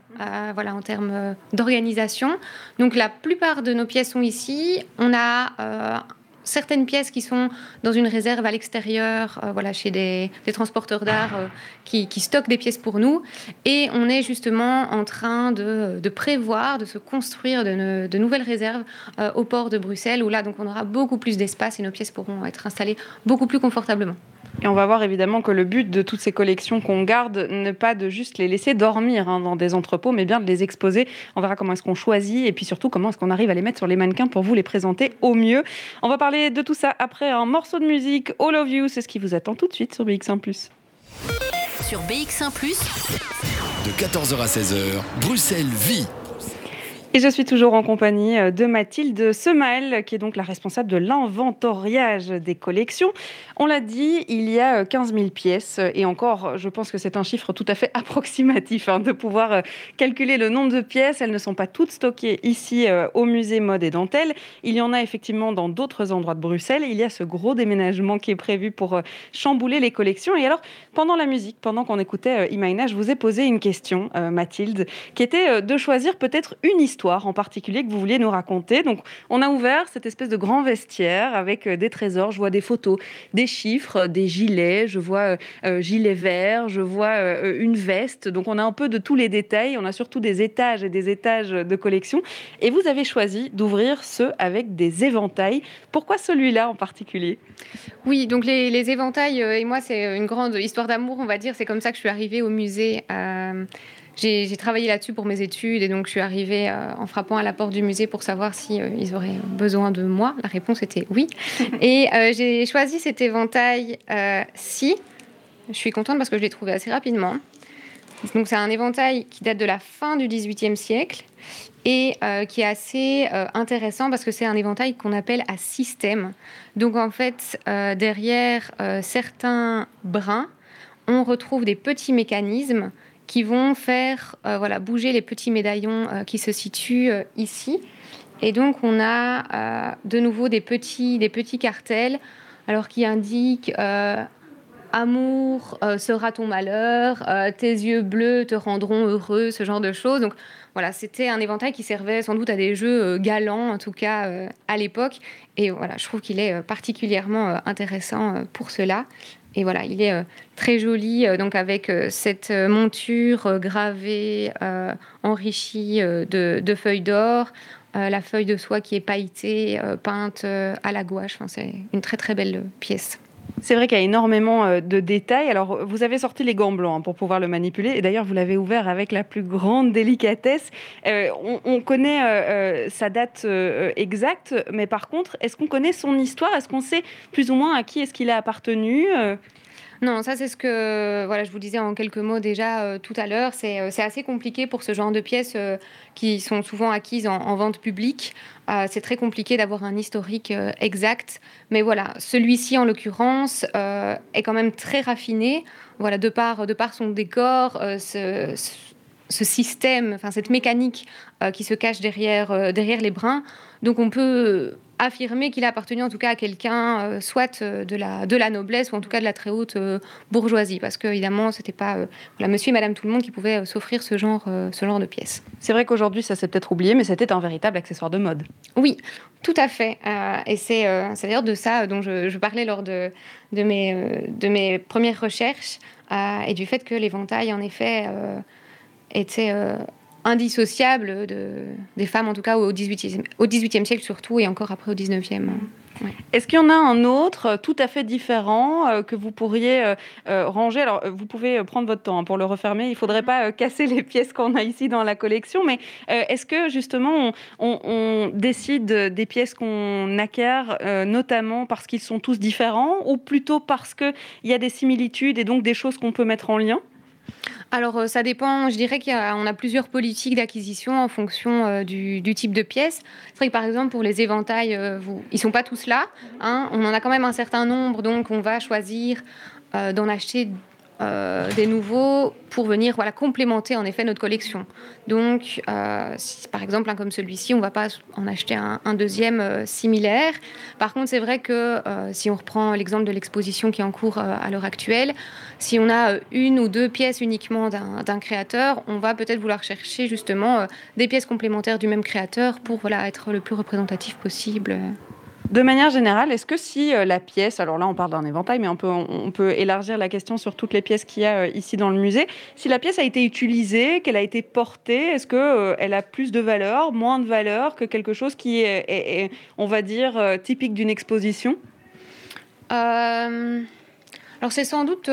voilà, en termes d'organisation. Donc la plupart de nos pièces sont ici. On a certaines pièces qui sont dans une réserve à l'extérieur, euh, voilà, chez des, transporteurs d'art euh, qui, stockent des pièces pour nous. Et on est justement en train de, prévoir, de se construire de, nouvelles réserves euh, au port de Bruxelles, où là, donc, on aura beaucoup plus d'espace et nos pièces pourront être installées beaucoup plus confortablement. Et on va voir évidemment que le but de toutes ces collections qu'on garde n'est pas de juste les laisser dormir hein, dans des entrepôts, mais bien de les exposer. On verra comment est-ce qu'on choisit et puis surtout comment est-ce qu'on arrive à les mettre sur les mannequins pour vous les présenter au mieux. On va parler de tout ça après un morceau de musique. All of You, c'est ce qui vous attend tout de suite sur BX1 Sur BX1 de 14h à 16h, Bruxelles vit et je suis toujours en compagnie euh, de Mathilde Semael, qui est donc la responsable de l'inventoriage des collections. On l'a dit, il y a 15 euh, 000 pièces. Et encore, je pense que c'est un chiffre tout à fait approximatif hein, de pouvoir euh, calculer le nombre de pièces. Elles ne sont pas toutes stockées ici au musée Mode et Dentelle. Il y en a effectivement dans d'autres endroits de Bruxelles. Il y a ce gros déménagement qui est prévu pour chambouler les collections. Et alors, pendant la musique, pendant qu'on écoutait Imaina, je vous ai posé une question, Mathilde, qui était de choisir peut-être une histoire en particulier que vous vouliez nous raconter. Donc, on a ouvert cette espèce de grand vestiaire avec euh, des trésors. Je vois des photos, des chiffres, des gilets. Je vois euh, euh gilet vert, je vois euh, une veste. Donc, on a un peu de tous les détails. On a surtout des étages et des étages de collection. Et vous avez choisi d'ouvrir ceux avec des éventails. Pourquoi celui-là en particulier? Oui, donc les éventails, et moi, c'est une grande histoire d'amour, on va dire. C'est comme ça que je suis arrivée au musée j'ai travaillé là-dessus pour mes études et donc je suis arrivée euh, en frappant à la porte du musée pour savoir si euh, ils auraient besoin de moi. La réponse était oui. et euh, j'ai choisi cet éventail-ci. Je suis contente parce que je l'ai trouvé assez rapidement. Donc c'est un éventail qui date de la fin du XVIIIe siècle et qui est assez intéressant parce que c'est un éventail qu'on appelle à système. Donc en fait, derrière certains brins, on retrouve des petits mécanismes qui vont faire euh, voilà, bouger les petits médaillons euh, qui se situent euh, ici. Et donc, on a de nouveau des petits, des petits cartels alors, qui indiquent Amour sera ton malheur, tes yeux bleus te rendront heureux, ce genre de choses. Donc, voilà, c'était un éventail qui servait sans doute à des jeux galants, en tout cas à l'époque. Et voilà, je trouve qu'il est particulièrement intéressant pour cela. Et voilà, il est euh, très joli, euh, donc avec euh, cette monture gravée, enrichie de, feuilles d'or, la feuille de soie qui est pailletée, peinte à la gouache. Enfin, c'est une très très belle pièce. C'est vrai qu'il y a énormément de détails. Alors, vous avez sorti les gants blancs hein, pour pouvoir le manipuler. Et d'ailleurs, vous l'avez ouvert avec la plus grande délicatesse. on, connaît sa date exacte, mais par contre, est-ce qu'on connaît son histoire? Est-ce qu'on sait plus ou moins à qui est-ce qu'il a appartenu non, ça c'est ce que voilà, je vous disais en quelques mots déjà euh, tout à l'heure. C'est, euh, assez compliqué pour ce genre de pièces euh, qui sont souvent acquises en, vente publique. c'est très compliqué d'avoir un historique exact. Mais voilà, celui-ci en l'occurrence est quand même très raffiné. Voilà, de par, de par son décor, ce, ce, système, enfin cette mécanique qui se cache derrière, derrière les brins. Donc on peut affirmer qu'il a appartenu en tout cas à quelqu'un, euh, soit euh, de la, de la noblesse ou en tout cas de la très haute euh, bourgeoisie, parce que évidemment c'était pas la monsieur et madame tout le monde qui pouvaient s'offrir ce genre, ce genre de pièces. C'est vrai qu'aujourd'hui ça s'est peut-être oublié, mais c'était un véritable accessoire de mode. Oui, tout à fait. et c'est d'ailleurs de ça dont je, parlais lors de, de, mes, de mes premières recherches et du fait que l'éventail en effet était indissociable de, des femmes, en tout cas au XVIIIe au 18e siècle surtout, et encore après au 19e. Est-ce qu'il y en a un autre euh, tout à fait différent euh, que vous pourriez euh, ranger? Alors, vous pouvez prendre votre temps hein, pour le refermer. Il ne faudrait pas casser les pièces qu'on a ici dans la collection. Mais est-ce que justement, on, on, décide des pièces qu'on acquiert, notamment parce qu'ils sont tous différents, ou plutôt parce qu'il y a des similitudes et donc des choses qu'on peut mettre en lien? Alors, euh, ça dépend. Je dirais qu'on a, plusieurs politiques d'acquisition en fonction euh, du, type de pièce. C'est vrai que, par exemple, pour les éventails, euh, ils ne sont pas tous là. Hein. On en a quand même un certain nombre, donc on va choisir d'en acheter euh, des nouveaux pour venir voilà, complémenter en effet notre collection. Donc, euh, par exemple, un comme celui-ci, on ne va pas en acheter un, deuxième euh, similaire. Par contre, c'est vrai que si on reprend l'exemple de l'exposition qui est en cours à l'heure actuelle, si on a une ou deux pièces uniquement d'un créateur, on va peut-être vouloir chercher justement des pièces complémentaires du même créateur pour voilà, être le plus représentatif possible. De manière générale, est-ce que si euh, la pièce, alors là on parle d'un éventail, mais on peut, élargir la question sur toutes les pièces qu'il y a euh, ici dans le musée, si la pièce a été utilisée, qu'elle a été portée, est-ce qu'elle euh, elle a plus de valeur, moins de valeur que quelque chose qui est, on va dire, typique d'une exposition? Alors c'est sans doute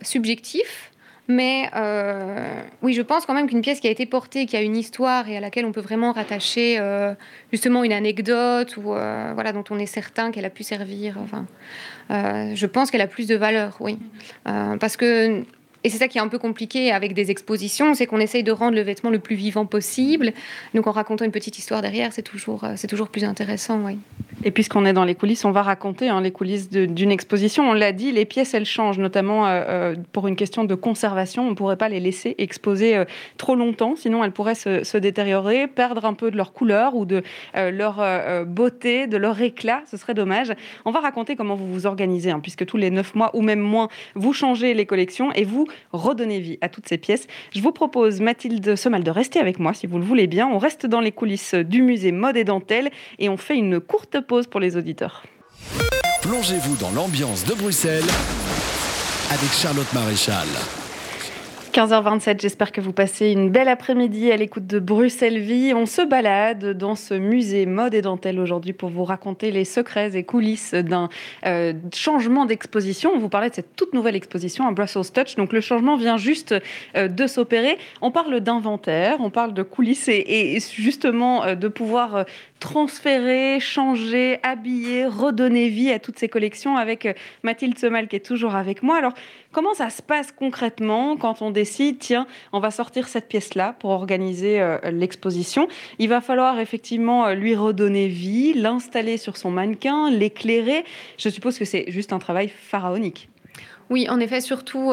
subjectif. Mais euh, oui, je pense quand même qu'une pièce qui a été portée, qui a une histoire et à laquelle on peut vraiment rattacher euh, justement une anecdote ou euh, voilà dont on est certain qu'elle a pu servir. Je pense qu'elle a plus de valeur, oui, parce que et c'est ça qui est un peu compliqué avec des expositions, c'est qu'on essaye de rendre le vêtement le plus vivant possible. Donc en racontant une petite histoire derrière, c'est toujours, euh, c'est toujours plus intéressant. Et puisqu'on est dans les coulisses, on va raconter hein, les coulisses d'une exposition. On l'a dit, les pièces, elles changent, notamment euh, euh, pour une question de conservation. On ne pourrait pas les laisser exposer trop longtemps, sinon elles pourraient se, détériorer, perdre un peu de leur couleur ou de leur beauté, de leur éclat. Ce serait dommage. On va raconter comment vous vous organisez, hein, puisque tous les neuf mois ou même moins, vous changez les collections et vous redonner vie à toutes ces pièces. Je vous propose, Mathilde Semal, de rester avec moi si vous le voulez bien. On reste dans les coulisses du musée Mode et Dentelle et on fait une courte pause pour les auditeurs. Plongez-vous dans l'ambiance de Bruxelles avec Charlotte Maréchal. 15h27, j'espère que vous passez une belle après-midi à l'écoute de Bruxelles Vie. On se balade dans ce musée mode et dentelle aujourd'hui pour vous raconter les secrets et coulisses d'un euh, changement d'exposition. On vous parlait de cette toute nouvelle exposition à Brussels Touch. Donc le changement vient juste euh, de s'opérer. On parle d'inventaire, on parle de coulisses et, justement euh, de pouvoir transférer, changer, habiller, redonner vie à toutes ces collections avec euh, Mathilde Semal qui est toujours avec moi. Alors, comment ça se passe concrètement quand on décide, tiens, on va sortir cette pièce-là pour organiser euh, l'exposition? Il va falloir effectivement euh, lui redonner vie, l'installer sur son mannequin, l'éclairer. Je suppose que c'est juste un travail pharaonique. Oui, en effet, surtout,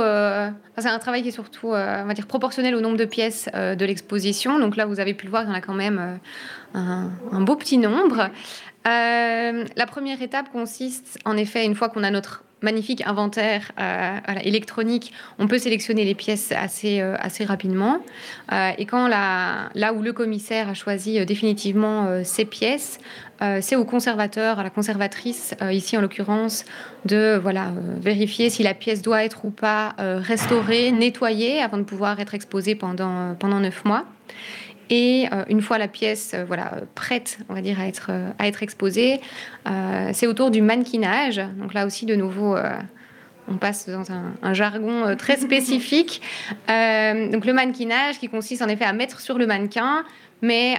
c'est un travail qui est surtout, on va proportionnel au nombre de pièces de l'exposition. Donc là, vous avez pu le voir, il y en a quand même un, beau petit nombre. Euh, la première étape consiste, en effet, une fois qu'on a notre magnifique inventaire euh, électronique, on peut sélectionner les pièces assez, euh, assez rapidement. et quand là où le commissaire a choisi définitivement ces pièces, c'est au conservateur, à la conservatrice, ici en l'occurrence, de voilà, vérifier si la pièce doit être ou pas restaurée, nettoyée, avant de pouvoir être exposée pendant, pendant neuf mois. Et euh, une fois la pièce euh, voilà, prête, on va dire, à être, euh, à être exposée, c'est autour du mannequinage. Donc là aussi, de nouveau, on passe dans un, jargon très spécifique. donc le mannequinage qui consiste en effet à mettre sur le mannequin mais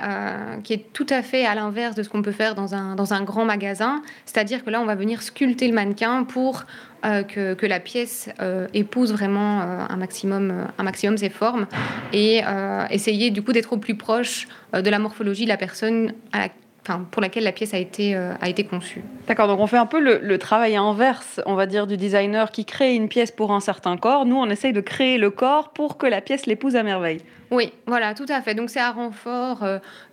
qui est tout à fait à l'inverse de ce qu'on peut faire dans un, dans un grand magasin. C'est-à-dire que là, on va venir sculpter le mannequin pour euh, que, la pièce euh, épouse vraiment euh, un, maximum, un maximum ses formes et essayer du coup d'être au plus proche de la morphologie de la personne pour laquelle la pièce a été, a été conçue. D'accord, donc on fait un peu le, travail inverse, on va dire, du designer qui crée une pièce pour un certain corps. Nous, on essaye de créer le corps pour que la pièce l'épouse à merveille. Oui, voilà, tout à fait. Donc c'est un renfort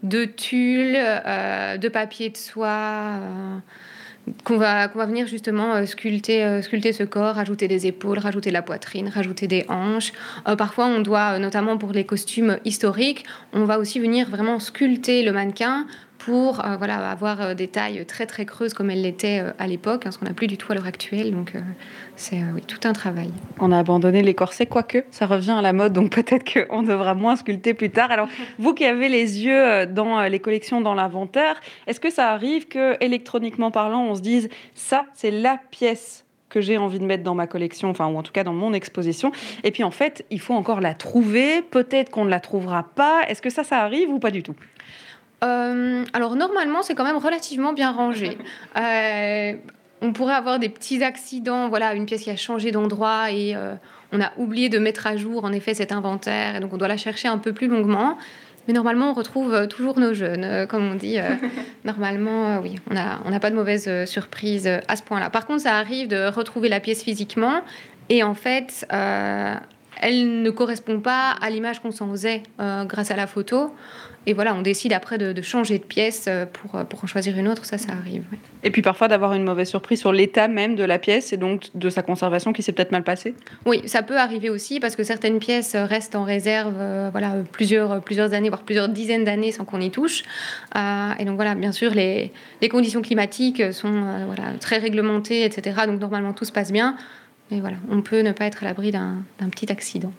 de tulle, de papier de soie qu'on va, va venir justement euh, sculpter, euh, sculpter ce corps, rajouter des épaules, rajouter la poitrine, rajouter des hanches. Euh, parfois, on doit, notamment pour les costumes historiques, on va aussi venir vraiment sculpter le mannequin pour euh, voilà, avoir euh, des tailles très très creuses comme elles l'étaient euh, à l'époque, hein, ce qu'on n'a plus du tout à l'heure actuelle. Donc c'est oui, tout un travail. On a abandonné les corsets, quoique ça revient à la mode, donc peut-être qu'on devra moins sculpter plus tard. Alors vous qui avez les yeux dans les collections, dans l'inventaire, est-ce que ça arrive que électroniquement parlant, on se dise ça c'est la pièce que j'ai envie de mettre dans ma collection, enfin, ou en tout cas dans mon exposition. Et puis en fait, il faut encore la trouver. Peut-être qu'on ne la trouvera pas. Est-ce que ça, ça arrive ou pas du tout? Euh, alors normalement, c'est quand même relativement bien rangé. Euh, on pourrait avoir des petits accidents, voilà, une pièce qui a changé d'endroit et euh, on a oublié de mettre à jour en effet cet inventaire, et donc on doit la chercher un peu plus longuement. Mais normalement, on retrouve toujours nos jeunes, comme on dit. normalement, oui, on n'a on pas de mauvaise surprise à ce point-là. Par contre, ça arrive de retrouver la pièce physiquement Et en fait, elle ne correspond pas à l'image qu'on s'en faisait grâce à la photo. Et voilà, on décide après de, changer de pièce euh, pour, euh, pour en choisir une autre, ça, ça arrive. Et puis parfois d'avoir une mauvaise surprise sur l'état même de la pièce et donc de sa conservation qui s'est peut-être mal passée Oui, ça peut arriver aussi parce que certaines pièces restent en réserve euh, voilà, plusieurs, plusieurs années, voire plusieurs dizaines d'années sans qu'on y touche. et donc voilà, bien sûr, les, les conditions climatiques sont voilà, très réglementées, etc. Donc normalement, tout se passe bien. Mais voilà, on peut ne pas être à l'abri d'un petit accident.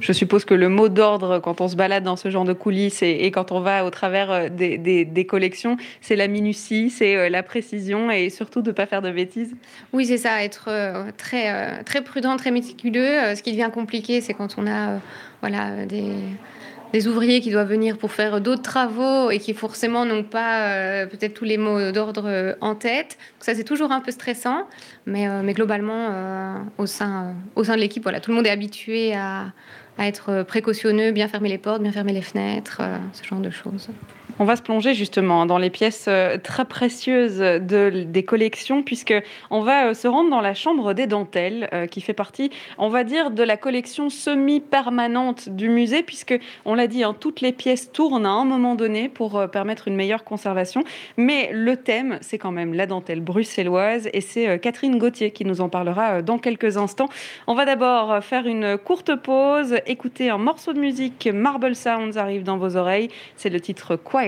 Je suppose que le mot d'ordre quand on se balade dans ce genre de coulisses et, quand on va au travers euh, des, collections, c'est la minutie, c'est euh, la précision et surtout de ne pas faire de bêtises. Oui, c'est ça, être euh, très, très prudent, très méticuleux. Ce qui devient compliqué, c'est quand on a voilà, des, des ouvriers qui doivent venir pour faire d'autres travaux et qui forcément n'ont pas peut-être tous les mots d'ordre en tête. ça, c'est toujours un peu stressant, mais, mais globalement, au, sein, au sein de l'équipe, voilà, tout le monde est habitué à, à être précautionneux, bien fermer les portes, bien fermer les fenêtres, euh, ce genre de choses. On va se plonger justement dans les pièces euh, très précieuses de, des collections, puisque on va euh, se rendre dans la chambre des dentelles, qui fait partie, on va dire, de la collection semi-permanente du musée, puisque on l'a dit, hein, toutes les pièces tournent à un moment donné pour permettre une meilleure conservation. Mais le thème, c'est quand même la dentelle bruxelloise, et c'est Catherine Gauthier qui nous en parlera dans quelques instants. On va d'abord faire une courte pause écouter un morceau de musique. Marble Sounds arrive dans vos oreilles. C'est le titre Quiet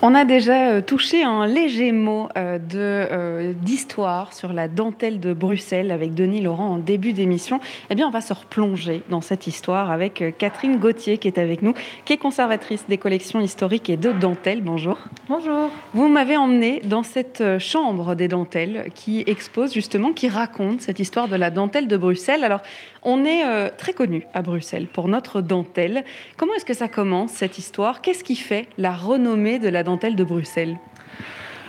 On a déjà euh, touché un léger mot euh, euh, d'histoire sur la dentelle de Bruxelles avec Denis Laurent en début d'émission. Eh bien, on va se replonger dans cette histoire avec Catherine Gauthier qui est avec nous, qui est conservatrice des collections historiques et de dentelles. Bonjour. Bonjour. Vous m'avez emmené dans cette chambre des dentelles qui expose justement, qui raconte cette histoire de la dentelle de Bruxelles. Alors, on est euh, très connu à Bruxelles pour notre dentelle. Comment est-ce que ça commence cette histoire? Qu'est-ce qui fait la renommée de la dentelle de Bruxelles?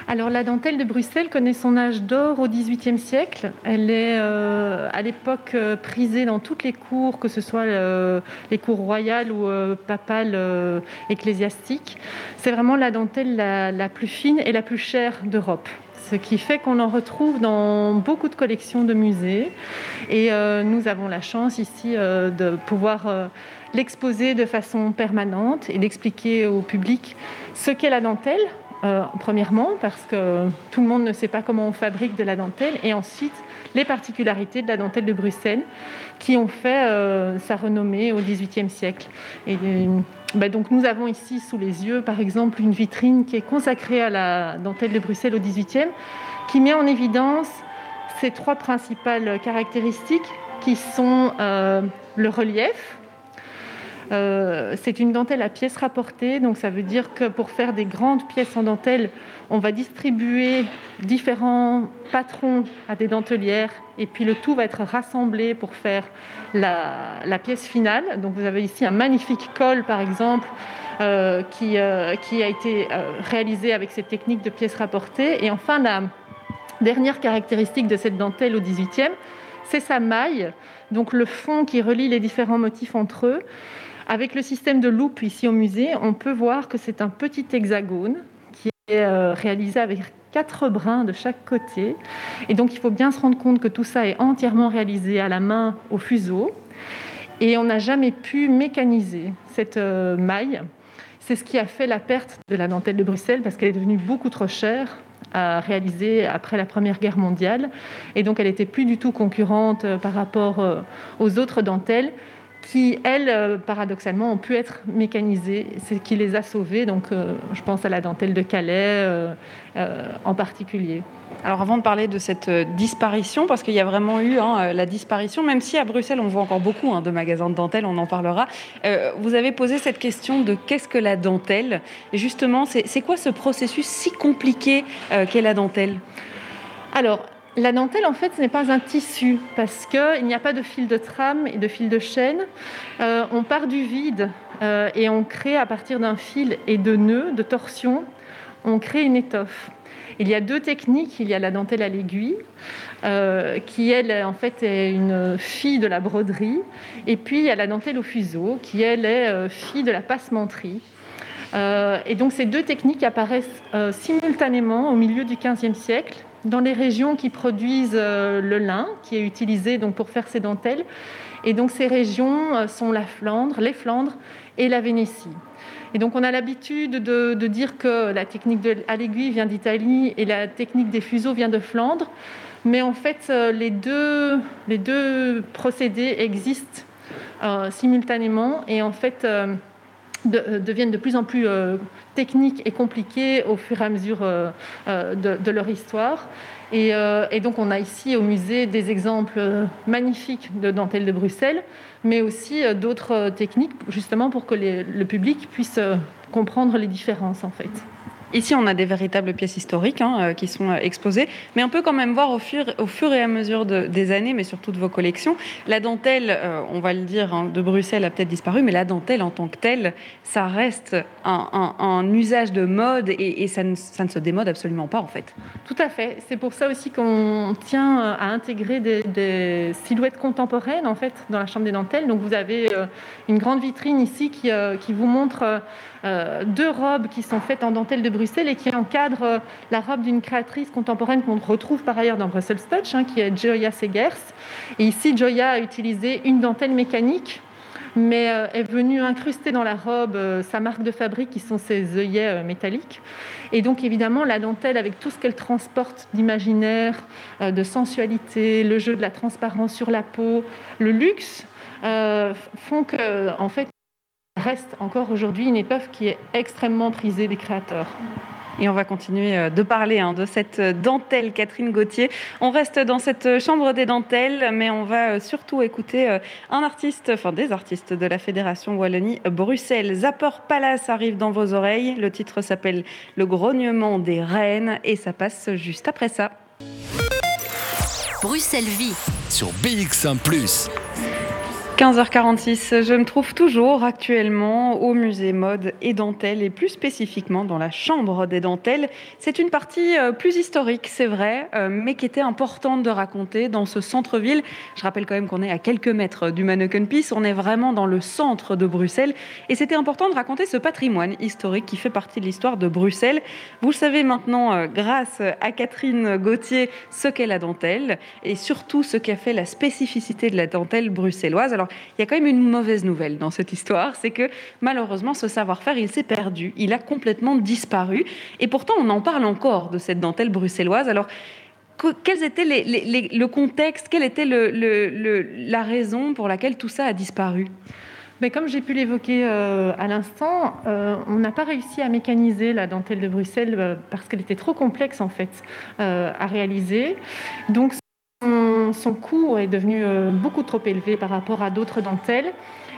Alors la dentelle de Bruxelles connaît son âge d'or au XVIIIe siècle. Elle est euh, à l'époque euh, prisée dans toutes les cours, que ce soit les cours royales ou papales ecclésiastiques. C'est vraiment la dentelle la, plus fine et la plus chère d'Europe ce qui fait qu'on en retrouve dans beaucoup de collections de musées. Et euh, nous avons la chance ici euh, de pouvoir euh, l'exposer de façon permanente et d'expliquer au public ce qu'est la dentelle, premièrement, parce que tout le monde ne sait pas comment on fabrique de la dentelle, et ensuite les particularités de la dentelle de Bruxelles qui ont fait sa renommée au XVIIIe siècle. Bah, donc nous avons ici sous les yeux, par exemple, une vitrine qui est consacrée à la dentelle de Bruxelles au XVIIIe, qui met en évidence ces trois principales caractéristiques qui sont euh, le relief. Euh, c'est une dentelle à pièces rapportées, donc ça veut dire que pour faire des grandes pièces en dentelle, on va distribuer différents patrons à des dentelières et puis le tout va être rassemblé pour faire la, pièce finale. Donc vous avez ici un magnifique col par exemple euh, qui, euh, qui, a été réalisé avec cette technique de pièces rapportées. Et enfin la dernière caractéristique de cette dentelle au 18e, c'est sa maille, donc le fond qui relie les différents motifs entre eux. Avec le système de loupe ici au musée, on peut voir que c'est un petit hexagone euh, réalisé avec quatre brins de chaque côté. Et donc, il faut bien se rendre compte que tout ça est entièrement réalisé à la main au fuseau. Et on n'a jamais pu mécaniser cette euh, maille. C'est ce qui a fait la perte de la dentelle de Bruxelles parce qu'elle est devenue beaucoup trop chère à réaliser après la Première Guerre mondiale. Et donc, elle n'était plus du tout concurrente euh, par rapport aux autres dentelles qui, elles, euh, paradoxalement, ont pu être mécanisées. C'est ce qui les a sauvées. Donc, euh, je pense à la dentelle de Calais euh, en particulier. Alors, avant de parler de cette disparition, parce qu'il y a vraiment eu hein, la disparition, même si à Bruxelles, on voit encore beaucoup hein, de magasins de dentelle, on en parlera, vous avez posé cette question de qu'est-ce que la dentelle Et justement, c'est quoi ce processus si compliqué qu'est la dentelle? Alors, la dentelle, en fait, ce n'est pas un tissu parce qu'il n'y a pas de fil de trame et de fil de chaîne. Euh, on part du vide euh, et on crée à partir d'un fil et de nœuds, de torsions, on crée une étoffe. Il y a deux techniques. Il y a la dentelle à l'aiguille, euh, qui elle, en fait, est une fille de la broderie. Et puis il y a la dentelle au fuseau, qui elle est fille de la passementerie. et donc ces deux techniques apparaissent simultanément au milieu du XVe siècle dans les régions qui produisent le lin, qui est utilisé donc pour faire ces dentelles. Et donc ces régions sont la Flandre, les Flandres et la Vénétie. Et donc on a l'habitude de, dire que la technique de, à l'aiguille vient d'Italie et la technique des fuseaux vient de Flandre. Mais en fait, euh, les deux, les deux procédés existent euh, simultanément et en fait euh, deviennent de plus en plus techniques et compliqués au fur et à mesure de, leur histoire. Et, et, donc on a ici au musée des exemples magnifiques de dentelles de Bruxelles mais aussi euh, d'autres euh, techniques justement pour que le public puisse euh, comprendre les différences en fait. Ici, on a des véritables pièces historiques hein, euh, qui sont euh, exposées, mais on peut quand même voir au fur, et à mesure des années, mais surtout de vos collections, la dentelle, euh, on va le dire, hein, de Bruxelles a peut-être disparu, mais la dentelle en tant que telle, ça reste un, usage de mode et, ça, ne, se démode absolument pas en fait. Tout à fait. C'est pour ça aussi qu'on tient à intégrer des, silhouettes contemporaines en fait dans la chambre des dentelles. Donc vous avez une grande vitrine ici qui vous montre euh, deux robes qui sont faites en dentelle de Bruxelles et qui encadrent euh, la robe d'une créatrice contemporaine qu'on retrouve par ailleurs dans Brussels Touch, hein, qui est Joya Segers. Et ici, Joya a utilisé une dentelle mécanique mais euh, est venue incruster dans la robe sa marque de fabrique qui sont ses œillets métalliques. Et donc évidemment, la dentelle, avec tout ce qu'elle transporte d'imaginaire, de sensualité, le jeu de la transparence sur la peau, le luxe, font que, en fait, reste encore aujourd'hui une étoffe qui est extrêmement prisée des créateurs. Et on va continuer euh, de parler hein, de cette dentelle Catherine Gauthier. On reste dans cette chambre des dentelles, mais on va euh, surtout écouter euh, un artiste, enfin des artistes de la Fédération Wallonie Bruxelles. Zapper Palace arrive dans vos oreilles. Le titre s'appelle Le grognement des reines et ça passe juste après ça. Bruxelles Vie sur BX1 ⁇ 15h46, je me trouve toujours actuellement au musée mode et dentelle et plus spécifiquement dans la chambre des dentelles. C'est une partie euh, plus historique, c'est vrai, euh, mais qui était importante de raconter dans ce centre-ville. Je rappelle quand même qu'on est à quelques mètres du Manneken-Pis, on est vraiment dans le centre de Bruxelles et c'était important de raconter ce patrimoine historique qui fait partie de l'histoire de Bruxelles. Vous savez maintenant, euh, grâce à Catherine Gauthier, ce qu'est la dentelle et surtout ce qu'a fait la spécificité de la dentelle bruxelloise. Alors, il y a quand même une mauvaise nouvelle dans cette histoire, c'est que malheureusement, ce savoir-faire, il s'est perdu, il a complètement disparu. Et pourtant, on en parle encore de cette dentelle bruxelloise. Alors, quels étaient le contexte, quelle était la raison pour laquelle tout ça a disparu? Mais comme j'ai pu l'évoquer euh, à l'instant, euh, on n'a pas réussi à mécaniser la dentelle de Bruxelles euh, parce qu'elle était trop complexe en fait à réaliser. Donc son, coût est devenu euh, beaucoup trop élevé par rapport à d'autres dentelles.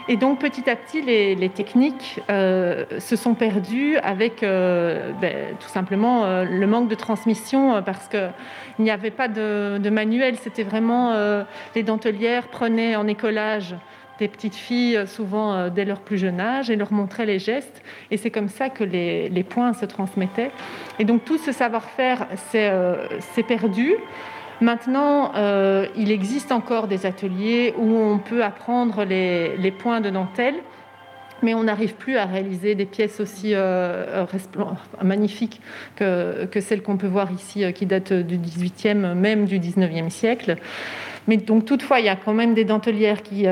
Et donc petit à petit, les, techniques euh, se sont perdues avec euh, ben, tout simplement le manque de transmission parce qu'il n'y avait pas de, manuel. C'était vraiment les dentelières prenaient en écolage des petites filles, souvent dès leur plus jeune âge, et leur montraient les gestes. Et c'est comme ça que les, les, points se transmettaient. Et donc tout ce savoir-faire s'est perdu. Maintenant, euh, il existe encore des ateliers où on peut apprendre les, points de dentelle, mais on n'arrive plus à réaliser des pièces aussi euh, magnifiques que, celles qu'on peut voir ici, euh, qui datent du 18e, même du 19e siècle. Mais donc, toutefois, il y a quand même des dentelières qui,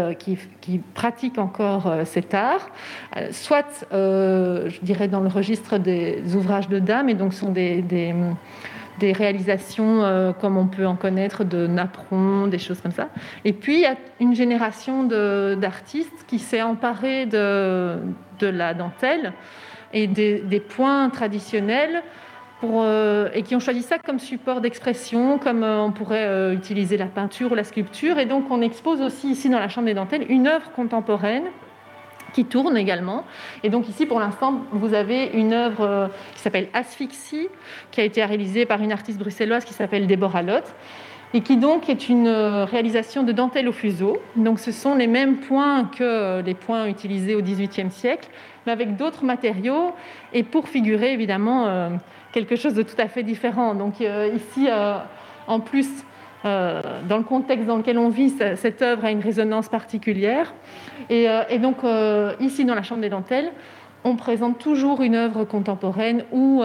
pratiquent encore cet art, soit, je dirais, dans le registre des ouvrages de dames, et donc sont des réalisations euh, comme on peut en connaître de Napron, des choses comme ça. Et puis, il y a une génération d'artistes qui s'est emparée de, la dentelle et des, points traditionnels euh, et qui ont choisi ça comme support d'expression, comme euh, on pourrait utiliser la peinture ou la sculpture. Et donc, on expose aussi ici dans la Chambre des dentelles une œuvre contemporaine qui tourne également. Et donc ici, pour l'instant, vous avez une œuvre euh, qui s'appelle Asphyxie, qui a été réalisée par une artiste bruxelloise qui s'appelle Déborah Lott, et qui donc est une euh, réalisation de dentelle au fuseau. Donc ce sont les mêmes points que euh, les points utilisés au XVIIIe siècle, mais avec d'autres matériaux, et pour figurer évidemment quelque chose de tout à fait différent. Donc ici, en plus, dans le contexte dans lequel on vit, cette œuvre a une résonance particulière. Et, euh, donc, euh, ici, dans la chambre des dentelles, on présente toujours une œuvre contemporaine où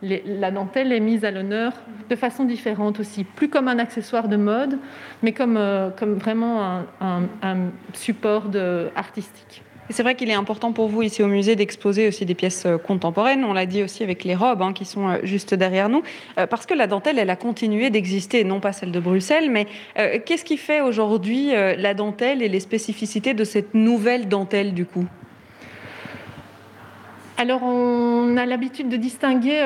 la dentelle est mise à l'honneur de façon différente aussi, plus comme un accessoire de mode, mais comme, vraiment un, support artistique. C'est vrai qu'il est important pour vous ici au musée d'exposer aussi des pièces euh, contemporaines. On l'a dit aussi avec les robes hein, qui sont euh, juste derrière nous, euh, parce que la dentelle, elle a continué d'exister, non pas celle de Bruxelles, mais qu'est-ce qui fait aujourd'hui la dentelle et les spécificités de cette nouvelle dentelle du coup? Alors, on a l'habitude de distinguer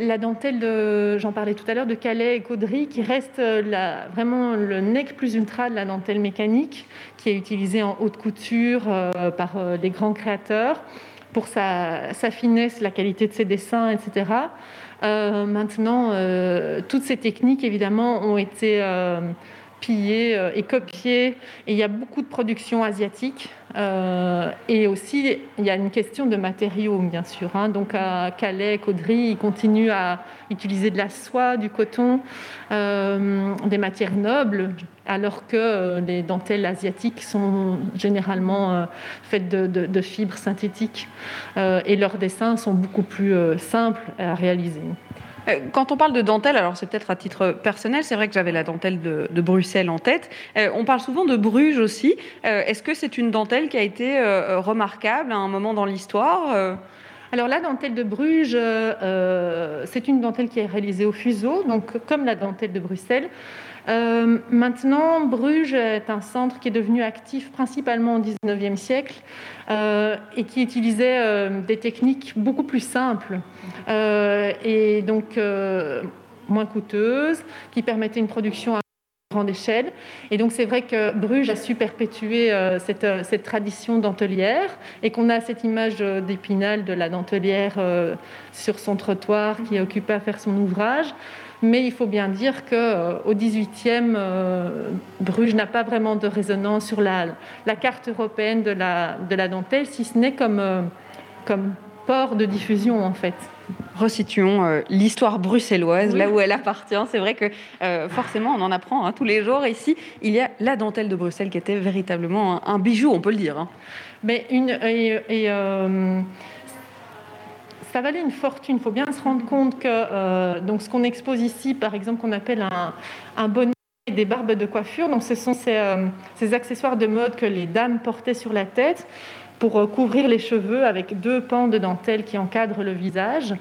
la dentelle, de, j'en parlais tout à l'heure, de Calais et Caudry, qui reste vraiment le nec plus ultra de la dentelle mécanique, qui est utilisé en haute couture euh, par euh, des grands créateurs pour sa, finesse, la qualité de ses dessins, etc. Euh, maintenant, toutes ces techniques, évidemment, ont été pillées et copiées. Et il y a beaucoup de productions asiatiques euh, et aussi, il y a une question de matériaux, bien sûr. Hein. Donc, à Calais, Caudry, ils continuent à utiliser de la soie, du coton, euh, des matières nobles, alors que euh, les dentelles asiatiques sont généralement faites de, fibres synthétiques et leurs dessins sont beaucoup plus simples à réaliser. Euh, quand on parle de dentelle, alors c'est peut-être à titre personnel, c'est vrai que j'avais la dentelle de, Bruxelles en tête. Euh, on parle souvent de Bruges aussi. Euh, est-ce que c'est une dentelle qui a été remarquable à un moment dans l'histoire alors la dentelle de Bruges, c'est une dentelle qui est réalisée au fuseau, donc comme la dentelle de Bruxelles. Euh, maintenant, Bruges est un centre qui est devenu actif principalement au XIXe siècle euh, et qui utilisait euh, des techniques beaucoup plus simples et donc moins coûteuses, qui permettaient une production à grande échelle. Et donc c'est vrai que Bruges a su perpétuer cette, tradition dentelière et qu'on a cette image d'épinal de la dentelière sur son trottoir qui est occupée à faire son ouvrage. Mais il faut bien dire qu'au euh, XVIIIe, euh, Bruges n'a pas vraiment de résonance sur la, carte européenne de la, de la, dentelle, si ce n'est comme, euh, comme port de diffusion en fait. Resituons l'histoire bruxelloise, là où elle appartient. C'est vrai que forcément, on en apprend hein, tous les jours. Ici, il y a la dentelle de Bruxelles qui était véritablement un, bijou, on peut le dire. Hein. Mais une, et, ça valait une fortune. Il faut bien se rendre compte que euh, donc ce qu'on expose ici, par exemple, qu'on appelle un, bonnet et des barbes de coiffure, donc ce sont euh, ces, accessoires de mode que les dames portaient sur la tête pour euh, couvrir les cheveux avec deux pans de dentelle qui encadrent le visage.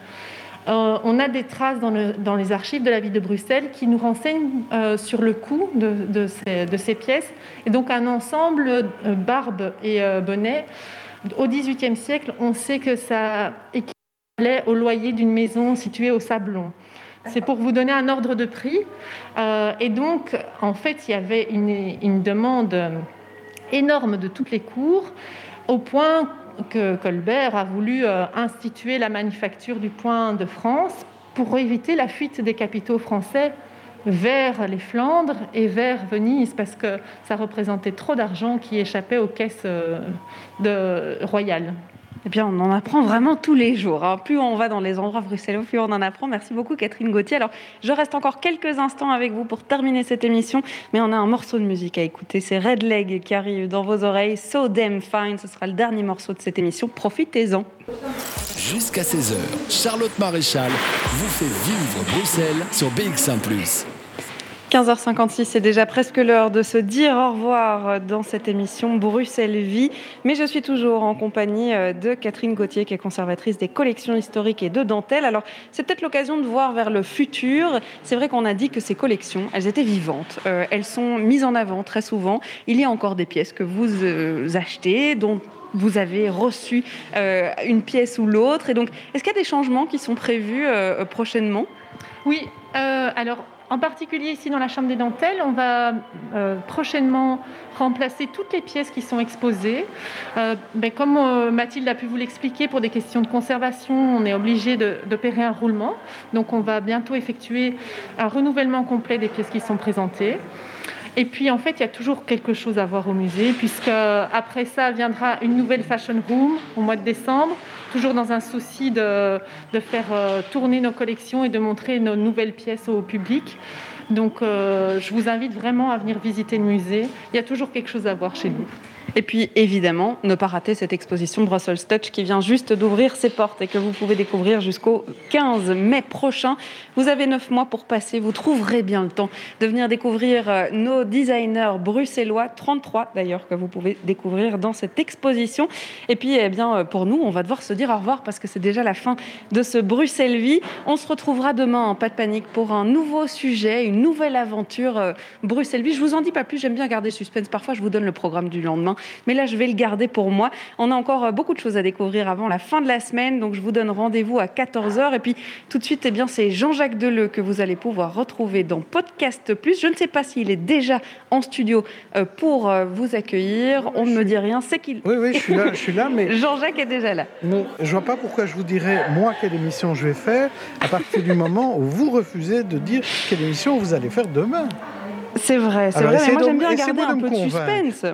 on a des traces dans, les archives de la ville de Bruxelles qui nous renseignent sur le coût de, ces, pièces. Et donc un ensemble barbe et bonnet, au XVIIIe siècle, on sait que ça au loyer d'une maison située au Sablon. C'est pour vous donner un ordre de prix. Euh, et donc, en fait, il y avait une, demande énorme de toutes les cours, au point que Colbert a voulu euh, instituer la manufacture du point de France pour éviter la fuite des capitaux français vers les Flandres et vers Venise, parce que ça représentait trop d'argent qui échappait aux caisses euh, royales. Eh bien, on en apprend vraiment tous les jours. Hein. Plus on va dans les endroits bruxellois, plus on en apprend. Merci beaucoup, Catherine Gauthier. Alors, je reste encore quelques instants avec vous pour terminer cette émission, mais on a un morceau de musique à écouter. C'est Red Leg qui arrive dans vos oreilles. So Damn Fine, ce sera le dernier morceau de cette émission. Profitez-en. Jusqu'à 16h, Charlotte Maréchal vous fait vivre Bruxelles sur BX1 ⁇ 15h56, c'est déjà presque l'heure de se dire au revoir dans cette émission Bruxelles Vie. Mais je suis toujours en compagnie euh, de Catherine Gauthier, qui est conservatrice des collections historiques et de dentelle. Alors, c'est peut-être l'occasion de voir vers le futur. C'est vrai qu'on a dit que ces collections, elles étaient vivantes. Euh, elles sont mises en avant très souvent. Il y a encore des pièces que vous euh, achetez, dont vous avez reçu une pièce ou l'autre. Et donc, est-ce qu'il y a des changements qui sont prévus prochainement? Oui, alors en particulier ici dans la chambre des dentelles, on va euh, prochainement remplacer toutes les pièces qui sont exposées. Euh, ben, comme euh, Mathilde a pu vous l'expliquer, pour des questions de conservation, on est obligé d'opérer un roulement. Donc on va bientôt effectuer un renouvellement complet des pièces qui sont présentées. Et puis en fait, il y a toujours quelque chose à voir au musée, puisque après ça viendra une nouvelle fashion room au mois de décembre toujours dans un souci de, faire euh, tourner nos collections et de montrer nos nouvelles pièces au public. Donc euh, je vous invite vraiment à venir visiter le musée. Il y a toujours quelque chose à voir chez nous. Et puis évidemment, ne pas rater cette exposition Brussels Touch qui vient juste d'ouvrir ses portes et que vous pouvez découvrir jusqu'au 15 mai prochain. Vous avez neuf mois pour passer, vous trouverez bien le temps de venir découvrir euh, nos designers bruxellois, 33 d'ailleurs, que vous pouvez découvrir dans cette exposition. Et puis, eh bien, euh, pour nous, on va devoir se dire au revoir parce que c'est déjà la fin de ce Bruxelles Vie. On se retrouvera demain en pas de panique pour un nouveau sujet, une nouvelle aventure euh, Bruxelles Vie. Je vous en dis pas plus, j'aime bien garder suspense. Parfois, je vous donne le programme du lendemain. Mais là, je vais le garder pour moi. On a encore euh, beaucoup de choses à découvrir avant la fin de la semaine. Donc, je vous donne rendez-vous à 14h. Et puis, tout de suite, eh bien, c'est Jean-Jacques Deleu que vous allez pouvoir retrouver dans Podcast Plus. Je ne sais pas s'il est déjà en studio euh, pour euh, vous accueillir. On ne me dit rien. C'est qu'il. Oui, oui, je suis là, je suis là mais. Jean-Jacques est déjà là. Mais je vois pas pourquoi je vous dirais, moi, quelle émission je vais faire, à partir du moment où vous refusez de dire quelle émission vous allez faire demain. C'est vrai, c'est vrai. Mais moi, j'aime bien garder un peu de suspense.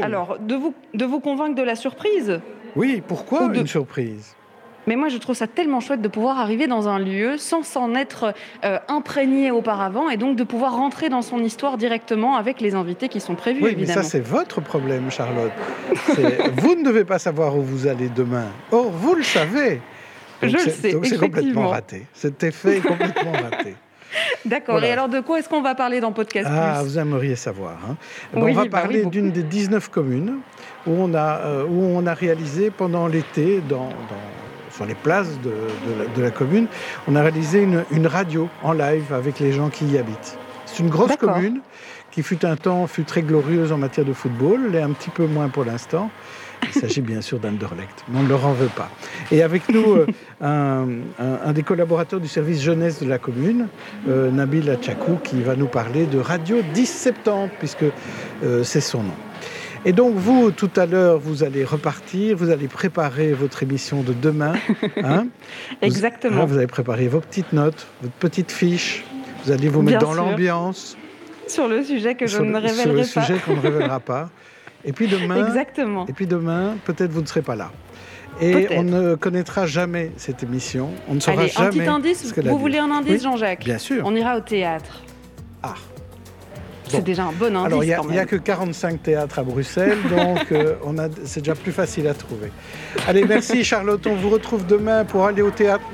Alors, de vous, de vous convaincre de la surprise Oui, pourquoi une surprise? Mais moi, je trouve ça tellement chouette de pouvoir arriver dans un lieu sans s'en être euh, imprégné auparavant et donc de pouvoir rentrer dans son histoire directement avec les invités qui sont prévus. Oui, mais ça, c'est votre problème, Charlotte. vous ne devez pas savoir où vous allez demain. Or, vous le savez. je le sais. C'est complètement raté. Cet effet est complètement raté. D'accord. Et alors, de quoi est-ce qu'on va parler dans Podcast Ah, vous aimeriez savoir. Hein. on va bah parler d'une des 19 communes où on a, euh, où on a réalisé pendant l'été, dans, sur les places de, la, commune, on a réalisé une, une, radio en live avec les gens qui y habitent. C'est une grosse commune qui fut un temps fut très glorieuse en matière de football, elle est un petit peu moins pour l'instant. Il s'agit bien sûr d'Anderlecht, mais on ne leur en veut pas. Et avec nous, euh, un, des collaborateurs du service jeunesse de la commune, euh, Nabil Achakou, qui va nous parler de Radio 10 septembre, puisque euh, c'est son nom. Et donc vous, tout à l'heure, vous allez repartir, vous allez préparer votre émission de demain. Hein Exactement. Vous, allez préparer vos petites notes, votre petite fiche, vous allez vous mettre dans l'ambiance. Sur le sujet que je ne révélerai pas. Sur le sujet qu'on ne révélera pas. Et puis demain, Exactement. Et puis demain, peut-être vous ne serez pas là. Et on ne connaîtra jamais cette émission. On ne saura Allez, jamais. Un petit indice. Vous voulez un indice, Jean-Jacques Bien sûr. On ira au théâtre. Ah. C'est déjà un bon indice. Alors, il n'y a, que 45 théâtres à Bruxelles, donc euh, c'est déjà plus facile à trouver. Allez, merci Charlotte. On vous retrouve demain pour aller au théâtre.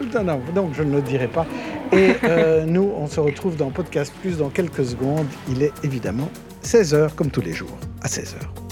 Putain, non, donc je ne le dirai pas. Et euh, nous, on se retrouve dans Podcast Plus dans quelques secondes. Il est évidemment 16h comme tous les jours, à 16h.